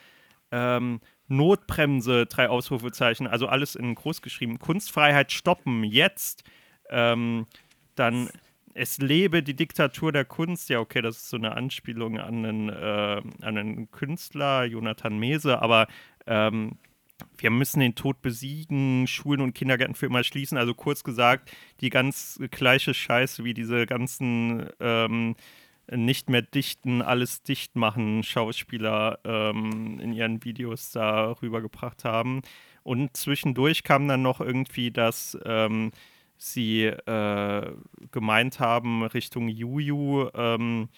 ähm, Notbremse, drei Ausrufezeichen, also alles in groß geschrieben. Kunstfreiheit stoppen, jetzt. Ähm, dann es lebe die Diktatur der Kunst. Ja, okay, das ist so eine Anspielung an einen, äh, an einen Künstler, Jonathan Mese, aber ähm, wir müssen den Tod besiegen, Schulen und Kindergärten für immer schließen. Also kurz gesagt, die ganz gleiche Scheiße wie diese ganzen ähm, nicht mehr dichten, alles dicht machen Schauspieler ähm, in ihren Videos da rübergebracht haben. Und zwischendurch kam dann noch irgendwie, dass ähm, sie äh, gemeint haben Richtung Juju, ähm,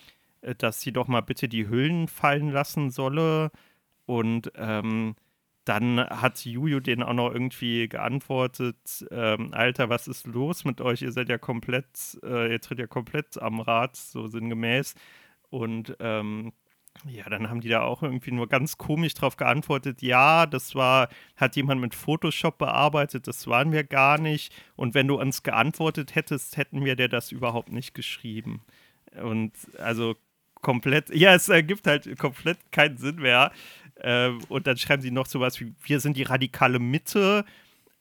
dass sie doch mal bitte die Hüllen fallen lassen solle. Und ähm, dann hat Juju den auch noch irgendwie geantwortet, ähm, Alter, was ist los mit euch? Ihr seid ja komplett, äh, ihr tritt ja komplett am Rad, so sinngemäß. Und ähm, ja, dann haben die da auch irgendwie nur ganz komisch drauf geantwortet, ja, das war, hat jemand mit Photoshop bearbeitet, das waren wir gar nicht. Und wenn du uns geantwortet hättest, hätten wir dir das überhaupt nicht geschrieben. Und also komplett, ja, es ergibt halt komplett keinen Sinn mehr. Ähm, und dann schreiben sie noch sowas wie, wir sind die radikale Mitte,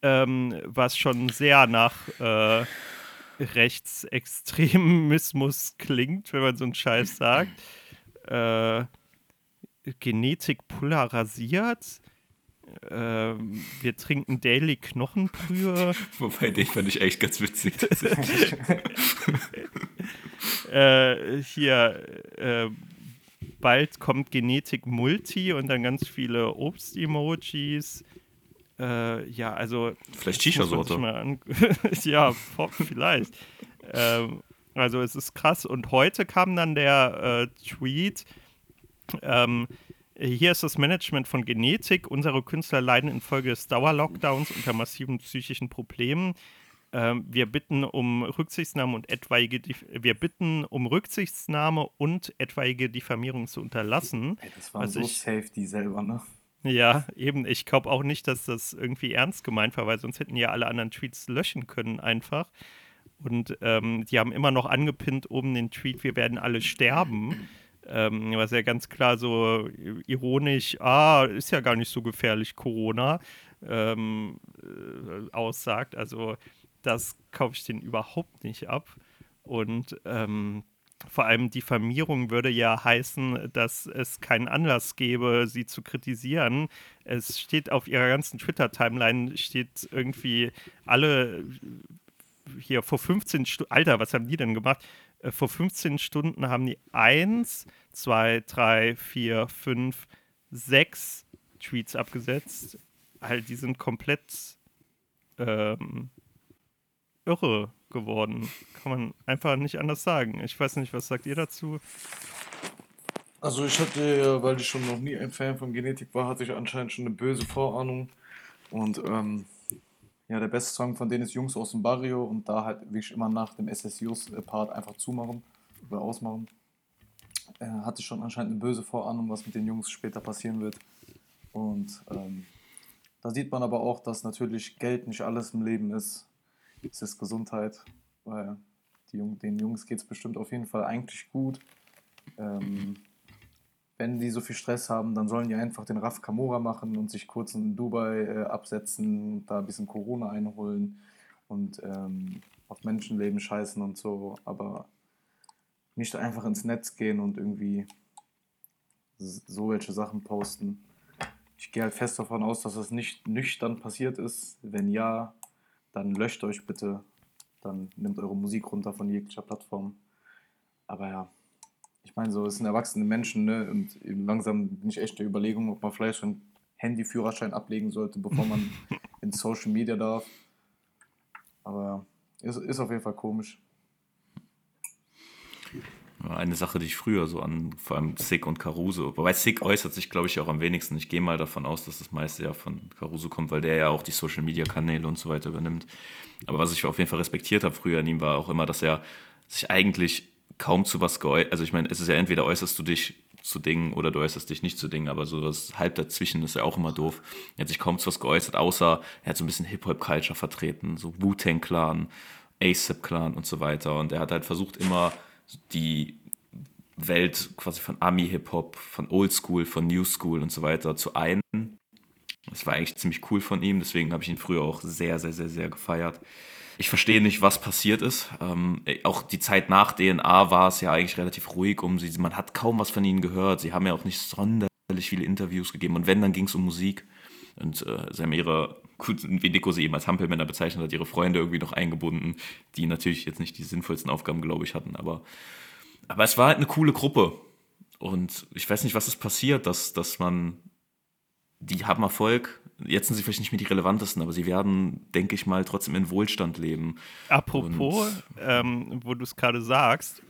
ähm, was schon sehr nach äh, Rechtsextremismus klingt, wenn man so einen Scheiß sagt äh, Genetik polarisiert. Äh, wir trinken Daily Knochenbrühe. Wobei, den fand ich echt ganz witzig. äh, hier, äh, bald kommt Genetik Multi und dann ganz viele Obst-Emojis. Äh, ja, also. Vielleicht Shisha-Sorte. ja, vielleicht. Ähm, also es ist krass. Und heute kam dann der äh, Tweet, ähm, hier ist das Management von Genetik. Unsere Künstler leiden infolge des Dauerlockdowns unter massiven psychischen Problemen. Ähm, wir bitten um Rücksichtnahme und etwaige wir bitten um Rücksichtnahme und etwaige Diffamierung zu unterlassen. Ey, das war so ich, safe die selber, ne? Ja, eben. Ich glaube auch nicht, dass das irgendwie ernst gemeint war, weil sonst hätten ja alle anderen Tweets löschen können einfach. Und ähm, die haben immer noch angepinnt oben den Tweet, wir werden alle sterben. Ähm, was ja ganz klar so ironisch, ah, ist ja gar nicht so gefährlich, Corona, ähm, äh, aussagt. Also das kaufe ich den überhaupt nicht ab. Und ähm, vor allem Diffamierung würde ja heißen, dass es keinen Anlass gäbe, sie zu kritisieren. Es steht auf ihrer ganzen Twitter-Timeline, steht irgendwie alle hier vor 15 Stunden, Alter, was haben die denn gemacht? Äh, vor 15 Stunden haben die 1, 2, 3, 4, 5, 6 Tweets abgesetzt. Halt, die sind komplett ähm, irre geworden. Kann man einfach nicht anders sagen. Ich weiß nicht, was sagt ihr dazu? Also ich hatte, weil ich schon noch nie ein Fan von Genetik war, hatte ich anscheinend schon eine böse Vorahnung. Und ähm, ja, der beste Song von denen ist Jungs aus dem Barrio und da halt wie ich immer nach dem SSUs-Part einfach zumachen oder ausmachen. Äh, hatte schon anscheinend eine böse Vorahnung, was mit den Jungs später passieren wird. Und ähm, da sieht man aber auch, dass natürlich Geld nicht alles im Leben ist. Es ist Gesundheit, weil Jung, den Jungs geht es bestimmt auf jeden Fall eigentlich gut. Ähm, wenn die so viel Stress haben, dann sollen die einfach den Raf Kamora machen und sich kurz in Dubai äh, absetzen, da ein bisschen Corona einholen und ähm, auf Menschenleben scheißen und so, aber nicht einfach ins Netz gehen und irgendwie so welche Sachen posten. Ich gehe halt fest davon aus, dass das nicht nüchtern passiert ist. Wenn ja, dann löscht euch bitte. Dann nehmt eure Musik runter von jeglicher Plattform. Aber ja, ich meine, so, es sind erwachsene Menschen, ne? Und langsam bin ich echt der Überlegung, ob man vielleicht schon Handyführerschein ablegen sollte, bevor man in Social Media darf. Aber ist, ist auf jeden Fall komisch. Eine Sache, die ich früher so an, vor allem Sick und Caruso, wobei Sick äußert sich, glaube ich, auch am wenigsten. Ich gehe mal davon aus, dass das meiste ja von Caruso kommt, weil der ja auch die Social Media Kanäle und so weiter übernimmt. Aber was ich auf jeden Fall respektiert habe früher an ihm, war auch immer, dass er sich eigentlich kaum zu was geäußert, also ich meine, es ist ja entweder äußerst du dich zu Dingen oder du äußerst dich nicht zu Dingen, aber so das halb dazwischen ist ja auch immer doof. Er hat sich kaum zu was geäußert, außer er hat so ein bisschen Hip-Hop-Culture vertreten, so Wu-Tang-Clan, ASAP-Clan und so weiter. Und er hat halt versucht, immer die Welt quasi von Ami-Hip-Hop, von Oldschool, von New School und so weiter zu einen. Das war eigentlich ziemlich cool von ihm, deswegen habe ich ihn früher auch sehr, sehr, sehr, sehr gefeiert. Ich verstehe nicht, was passiert ist. Ähm, auch die Zeit nach DNA war es ja eigentlich relativ ruhig um sie. Man hat kaum was von ihnen gehört. Sie haben ja auch nicht sonderlich viele Interviews gegeben. Und wenn, dann ging es um Musik. Und äh, sie haben ihre, wie Nico sie eben als Hampelmänner bezeichnet hat, ihre Freunde irgendwie noch eingebunden, die natürlich jetzt nicht die sinnvollsten Aufgaben, glaube ich, hatten. Aber, aber es war halt eine coole Gruppe. Und ich weiß nicht, was ist passiert, dass, dass man, die haben Erfolg, jetzt sind sie vielleicht nicht mehr die relevantesten, aber sie werden, denke ich mal, trotzdem in Wohlstand leben. Apropos, ähm, wo du es gerade sagst,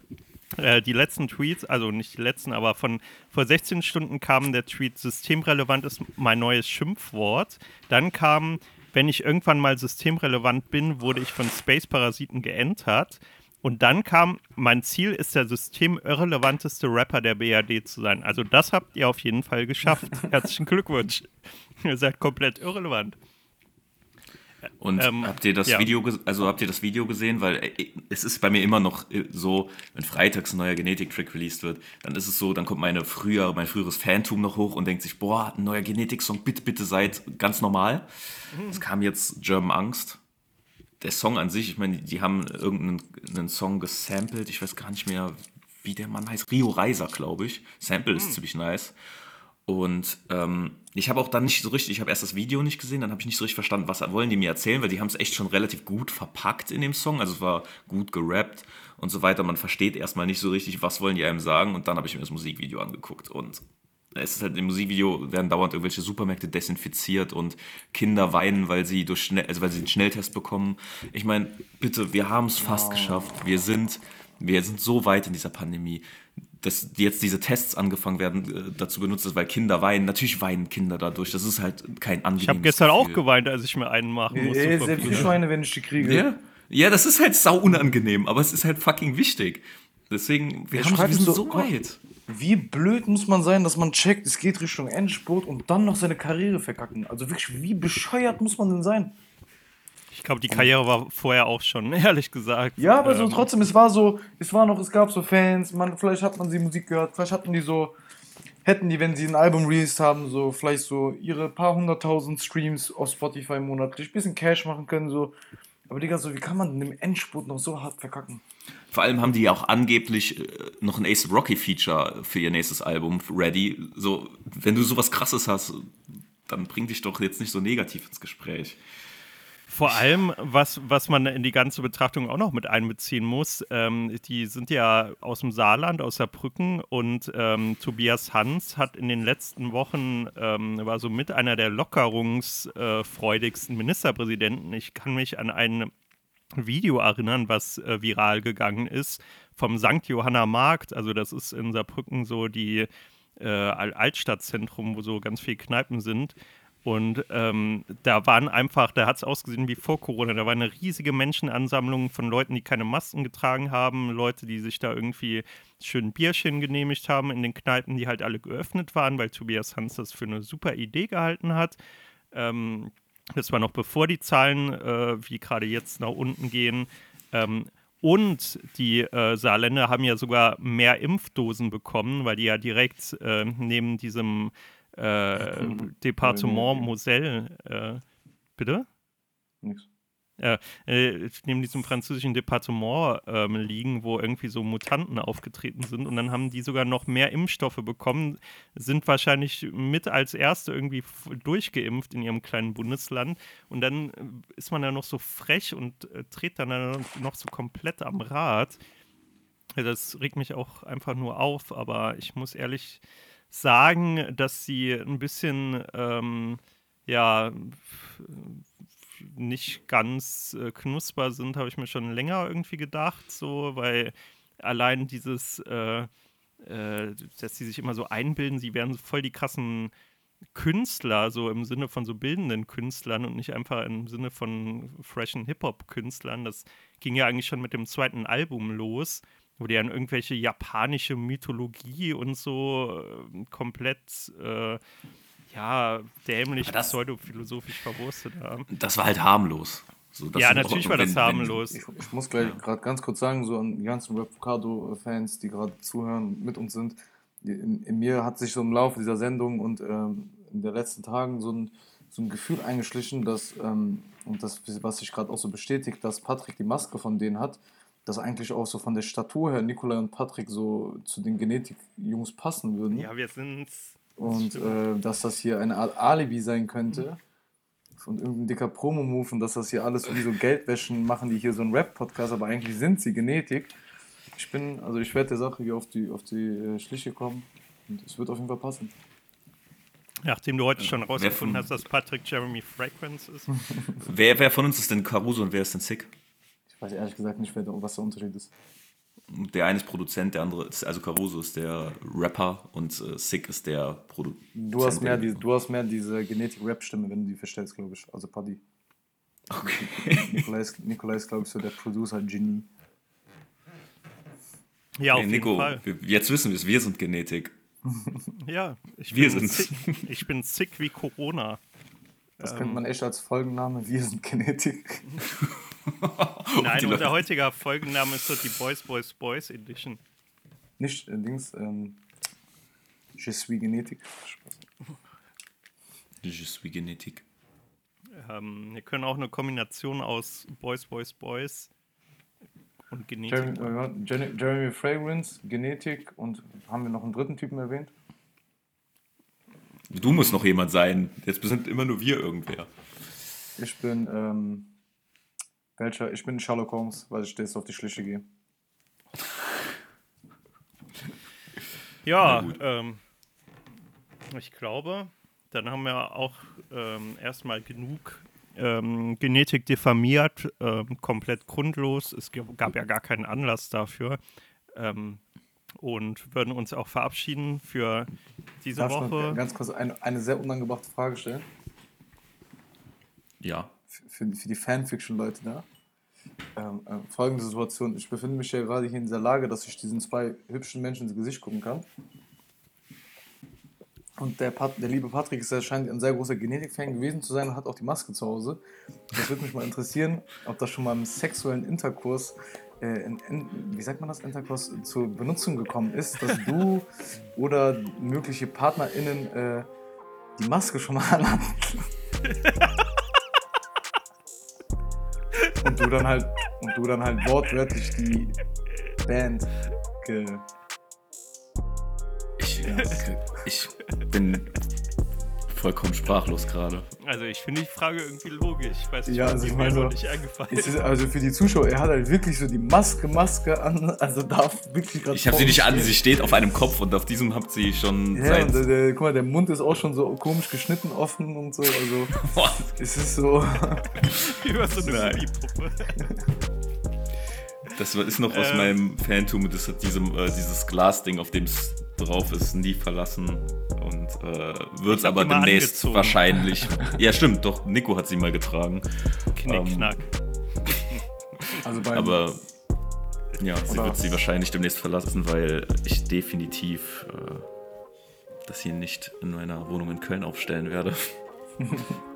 äh, die letzten Tweets, also nicht die letzten, aber von vor 16 Stunden kam der Tweet, systemrelevant ist mein neues Schimpfwort. Dann kam, wenn ich irgendwann mal systemrelevant bin, wurde ich von Space Parasiten geentert. Und dann kam, mein Ziel ist der systemirrelevanteste Rapper der BRD zu sein. Also das habt ihr auf jeden Fall geschafft. Herzlichen Glückwunsch. ihr seid komplett irrelevant. Und ähm, habt ihr das ja. Video, also habt ihr das Video gesehen? Weil äh, es ist bei mir immer noch äh, so, wenn freitags ein neuer Genetik-Trick released wird, dann ist es so, dann kommt meine früher, mein früheres Fantum noch hoch und denkt sich, boah, ein neuer Genetik-Song, bitte, bitte seid ganz normal. Mhm. Es kam jetzt German Angst. Der Song an sich, ich meine, die haben irgendeinen Song gesampelt, ich weiß gar nicht mehr, wie der Mann heißt, Rio Reiser, glaube ich. Sample ist mhm. ziemlich nice. Und ähm, ich habe auch dann nicht so richtig, ich habe erst das Video nicht gesehen, dann habe ich nicht so richtig verstanden, was wollen die mir erzählen, weil die haben es echt schon relativ gut verpackt in dem Song, also es war gut gerappt und so weiter. Man versteht erstmal nicht so richtig, was wollen die einem sagen und dann habe ich mir das Musikvideo angeguckt und es ist halt im Musikvideo werden dauernd irgendwelche Supermärkte desinfiziert und Kinder weinen, weil sie durch schnell, also weil sie den Schnelltest bekommen. Ich meine, bitte, wir haben es fast oh. geschafft. Wir sind, wir sind so weit in dieser Pandemie dass jetzt diese Tests angefangen werden, äh, dazu benutzt ist, weil Kinder weinen. Natürlich weinen Kinder dadurch. Das ist halt kein angenehmes Ich habe gestern Gefühl. auch geweint, als ich mir einen machen musste. Äh, selbst ich weine, wenn ich die kriege. Ja? ja, das ist halt sau unangenehm, aber es ist halt fucking wichtig. Deswegen, wir, haben, wir sind so, so weit. Wie blöd muss man sein, dass man checkt, es geht Richtung Endspurt und dann noch seine Karriere verkacken? Also wirklich, wie bescheuert muss man denn sein? Ich glaube, die Karriere war vorher auch schon, ehrlich gesagt. Ja, aber so ähm, trotzdem, es war so, es war noch, es gab so Fans, man, vielleicht hat man sie Musik gehört, vielleicht hatten die so, hätten die, wenn sie ein Album released haben, so vielleicht so ihre paar hunderttausend Streams auf Spotify monatlich, bisschen Cash machen können, so. Aber Digga, so, wie kann man denn im Endspurt noch so hart verkacken? Vor allem haben die ja auch angeblich äh, noch ein Ace Rocky Feature für ihr nächstes Album ready. So, wenn du sowas krasses hast, dann bring dich doch jetzt nicht so negativ ins Gespräch. Vor allem, was, was man in die ganze Betrachtung auch noch mit einbeziehen muss, ähm, die sind ja aus dem Saarland, aus Saarbrücken und ähm, Tobias Hans hat in den letzten Wochen, ähm, war so mit einer der lockerungsfreudigsten Ministerpräsidenten. Ich kann mich an ein Video erinnern, was äh, viral gegangen ist, vom St. Johanna Markt. Also das ist in Saarbrücken so die äh, Altstadtzentrum, wo so ganz viele Kneipen sind. Und ähm, da waren einfach, da hat es ausgesehen wie vor Corona. Da war eine riesige Menschenansammlung von Leuten, die keine Masken getragen haben, Leute, die sich da irgendwie schön Bierchen genehmigt haben in den Kneipen, die halt alle geöffnet waren, weil Tobias Hans das für eine super Idee gehalten hat. Ähm, das war noch bevor die Zahlen, äh, wie gerade jetzt, nach unten gehen. Ähm, und die äh, Saarländer haben ja sogar mehr Impfdosen bekommen, weil die ja direkt äh, neben diesem äh, Departement Moselle. Äh, bitte? Nix. Ja, äh, neben diesem französischen Departement ähm, liegen, wo irgendwie so Mutanten aufgetreten sind. Und dann haben die sogar noch mehr Impfstoffe bekommen, sind wahrscheinlich mit als Erste irgendwie durchgeimpft in ihrem kleinen Bundesland. Und dann äh, ist man da noch so frech und äh, dreht dann noch so komplett am Rad. Das regt mich auch einfach nur auf, aber ich muss ehrlich sagen, dass sie ein bisschen, ähm, ja, nicht ganz äh, knusper sind, habe ich mir schon länger irgendwie gedacht, so, weil allein dieses, äh, äh, dass sie sich immer so einbilden, sie wären voll die krassen Künstler, so im Sinne von so bildenden Künstlern und nicht einfach im Sinne von freshen Hip-Hop-Künstlern. Das ging ja eigentlich schon mit dem zweiten Album los, wo die dann irgendwelche japanische Mythologie und so äh, komplett äh, ja, dämlich das- pseudophilosophisch verwurstet haben. Das war halt harmlos. So, ja, sind auch- natürlich war das wenn- wenn- harmlos. Ich, ich muss gleich gerade ganz kurz sagen, so an die ganzen Rapocado-Fans, die gerade zuhören mit uns sind, in, in mir hat sich so im Laufe dieser Sendung und ähm, in den letzten Tagen so ein, so ein Gefühl eingeschlichen, dass, ähm, und das, was sich gerade auch so bestätigt, dass Patrick die Maske von denen hat, dass eigentlich auch so von der Statur her Nikolai und Patrick so zu den Genetik-Jungs passen würden. Ja, wir sind. Und äh, dass das hier eine Art Alibi sein könnte. Und irgendein dicker Promo-Move und dass das hier alles wie so Geldwäschen machen, die hier so einen Rap-Podcast, aber eigentlich sind sie Genetik. Ich bin, also ich werde der Sache hier auf die, auf die äh, Schliche kommen und es wird auf jeden Fall passen. Nachdem du heute schon rausgefunden hast, dass Patrick Jeremy Fragrance ist. Wer, wer von uns ist denn Caruso und wer ist denn Sick? Ich weiß ehrlich gesagt nicht, wer, da- was der Unterschied ist. Der eine ist Produzent, der andere ist, also Caruso ist der Rapper und äh, Sick ist der Produzent. Du hast mehr, die, du hast mehr diese Genetik-Rap-Stimme, wenn du die verstellst, glaube ich. Also Paddy. Okay. Nikolai ist, glaube ich, so der Producer-Genie. Ja, auf Hey, jeden Nico, Fall. wir- jetzt wissen wir es, wir sind Genetik. Ja, ich Wir bin, sind's. sick, ich bin sick wie Corona. Das Ähm. könnte man echt als Folgenname. Wir sind Genetik. Nein, die unser Leute- heutiger Folgenname ist so die Boys, Boys, Boys Edition. Nicht äh, Dings, ähm, Je suis Genetik. Spaß. Je suis Genetik. Ähm, wir können auch eine Kombination aus Boys, Boys, Boys und Genetik. Jeremy, äh, Jeremy Fragrance, Genetik und haben wir noch einen dritten Typen erwähnt? Du musst noch jemand sein. Jetzt sind immer nur wir irgendwer. Ich bin, ähm, welcher? Ich bin Sherlock Holmes, weil ich jetzt auf die Schliche gehe. Ja, ähm, ich glaube, dann haben wir auch ähm, erstmal genug ähm, Genetik diffamiert, ähm, komplett grundlos. Es gab ja gar keinen Anlass dafür. Ähm, und würden uns auch verabschieden für diese Darf ich Woche. ganz kurz eine, eine sehr unangebrachte Frage stellen? Ja. Für, für die Fanfiction-Leute da. Ähm, ähm, folgende Situation. Ich befinde mich ja gerade hier in dieser Lage, dass ich diesen zwei hübschen Menschen ins Gesicht gucken kann. Und der, Pat, der liebe Patrick ist ja scheint ein sehr großer Genetik-Fan gewesen zu sein und hat auch die Maske zu Hause. Das würde mich mal interessieren, ob das schon mal im sexuellen Interkurs, äh, in, in, wie sagt man das, Interkurs zur Benutzung gekommen ist, dass du oder mögliche PartnerInnen äh, die Maske schon mal anhatten. Und du dann halt, und du dann halt wortwörtlich die Band ge. Ich, ich bin vollkommen sprachlos gerade. Also ich finde die Frage irgendwie logisch. Ich weiß nicht, Ja, also ich mir meine noch so- nicht eingefallen Es ist also für die Zuschauer, er hat halt wirklich so die Maske, Maske an, also darf wirklich gerade. Ich habe sie nicht an, sie steht auf einem Kopf und auf diesem habt sie schon Ja, seit. und der, der, guck mal, der Mund ist auch schon so komisch geschnitten, offen und so. Also Boah, es ist so. über so eine Nein. Gummipuppe. das ist noch aus Ähm. meinem Phantom, das hat diesem, äh, dieses Glasding, auf dem es drauf ist, nie verlassen. Und äh, wird es aber demnächst angezogen. wahrscheinlich. ja, stimmt, doch, Nico hat sie mal getragen. Knickknack. Also beim, Aber ja, sie wird sie wahrscheinlich demnächst verlassen, weil ich definitiv äh, das hier nicht in meiner Wohnung in Köln aufstellen werde.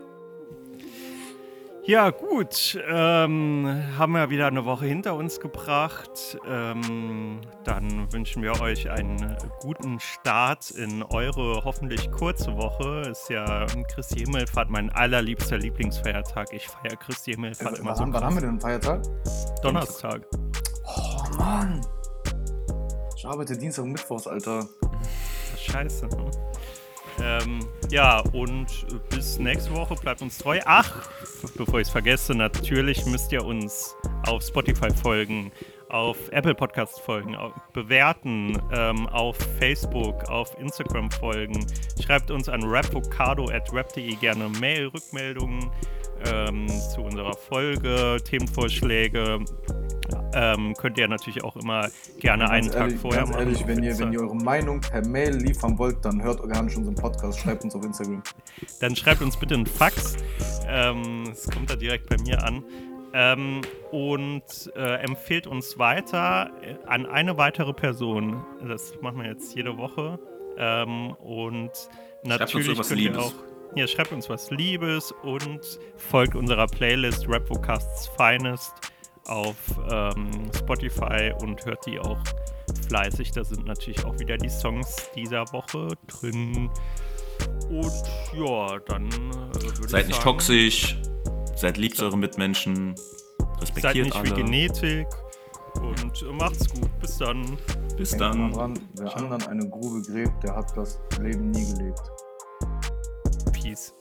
Ja, gut. Ähm, haben wir wieder eine Woche hinter uns gebracht. Ähm, dann wünschen wir euch einen guten Start in eure hoffentlich kurze Woche. Ist ja Christi Himmelfahrt mein allerliebster Lieblingsfeiertag. Ich feiere Christi Himmelfahrt äh, immer so. haben- wann haben wir denn einen Feiertag? Donnerstag. Oh Mann! Ich arbeite Dienstag und Mittwochs, Alter. Das ist scheiße. Ne? Ähm, ja, und bis nächste Woche. Bleibt uns treu. Ach, bevor ich es vergesse, natürlich müsst ihr uns auf Spotify folgen, auf Apple Podcast folgen, auf, bewerten, ähm, auf Facebook, auf Instagram folgen. Schreibt uns an rapvocado.rap.de gerne Mail, Rückmeldungen ähm, zu unserer Folge, Themenvorschläge. Ähm, könnt ihr natürlich auch immer gerne Ganz einen Tag ehrlich, vorher ganz machen. ehrlich, wenn ihr, wenn ihr eure Meinung per Mail liefern wollt, dann hört organisch unseren Podcast, schreibt uns auf Instagram. dann schreibt uns bitte einen Fax. Ähm, Es kommt da direkt bei mir an. Ähm, und äh, empfehlt uns weiter äh, an eine weitere Person. Das machen wir jetzt jede Woche. Ähm, und natürlich könnt ihr Liebes. auch. Ja, schreibt uns was Liebes und folgt unserer Playlist Rapvocasts Finest auf ähm, Spotify und hört die auch fleißig. Da sind natürlich auch wieder die Songs dieser Woche drin. Und ja, dann äh, Seid ich nicht sagen, toxisch, seid lieb zu euren Mitmenschen, Seid respektiert nicht wie alle. Genetik und äh, macht's gut. Bis dann. Bis Denkt mal dann. dran, wer anderen eine Grube gräbt, der hat das Leben nie gelebt. Peace.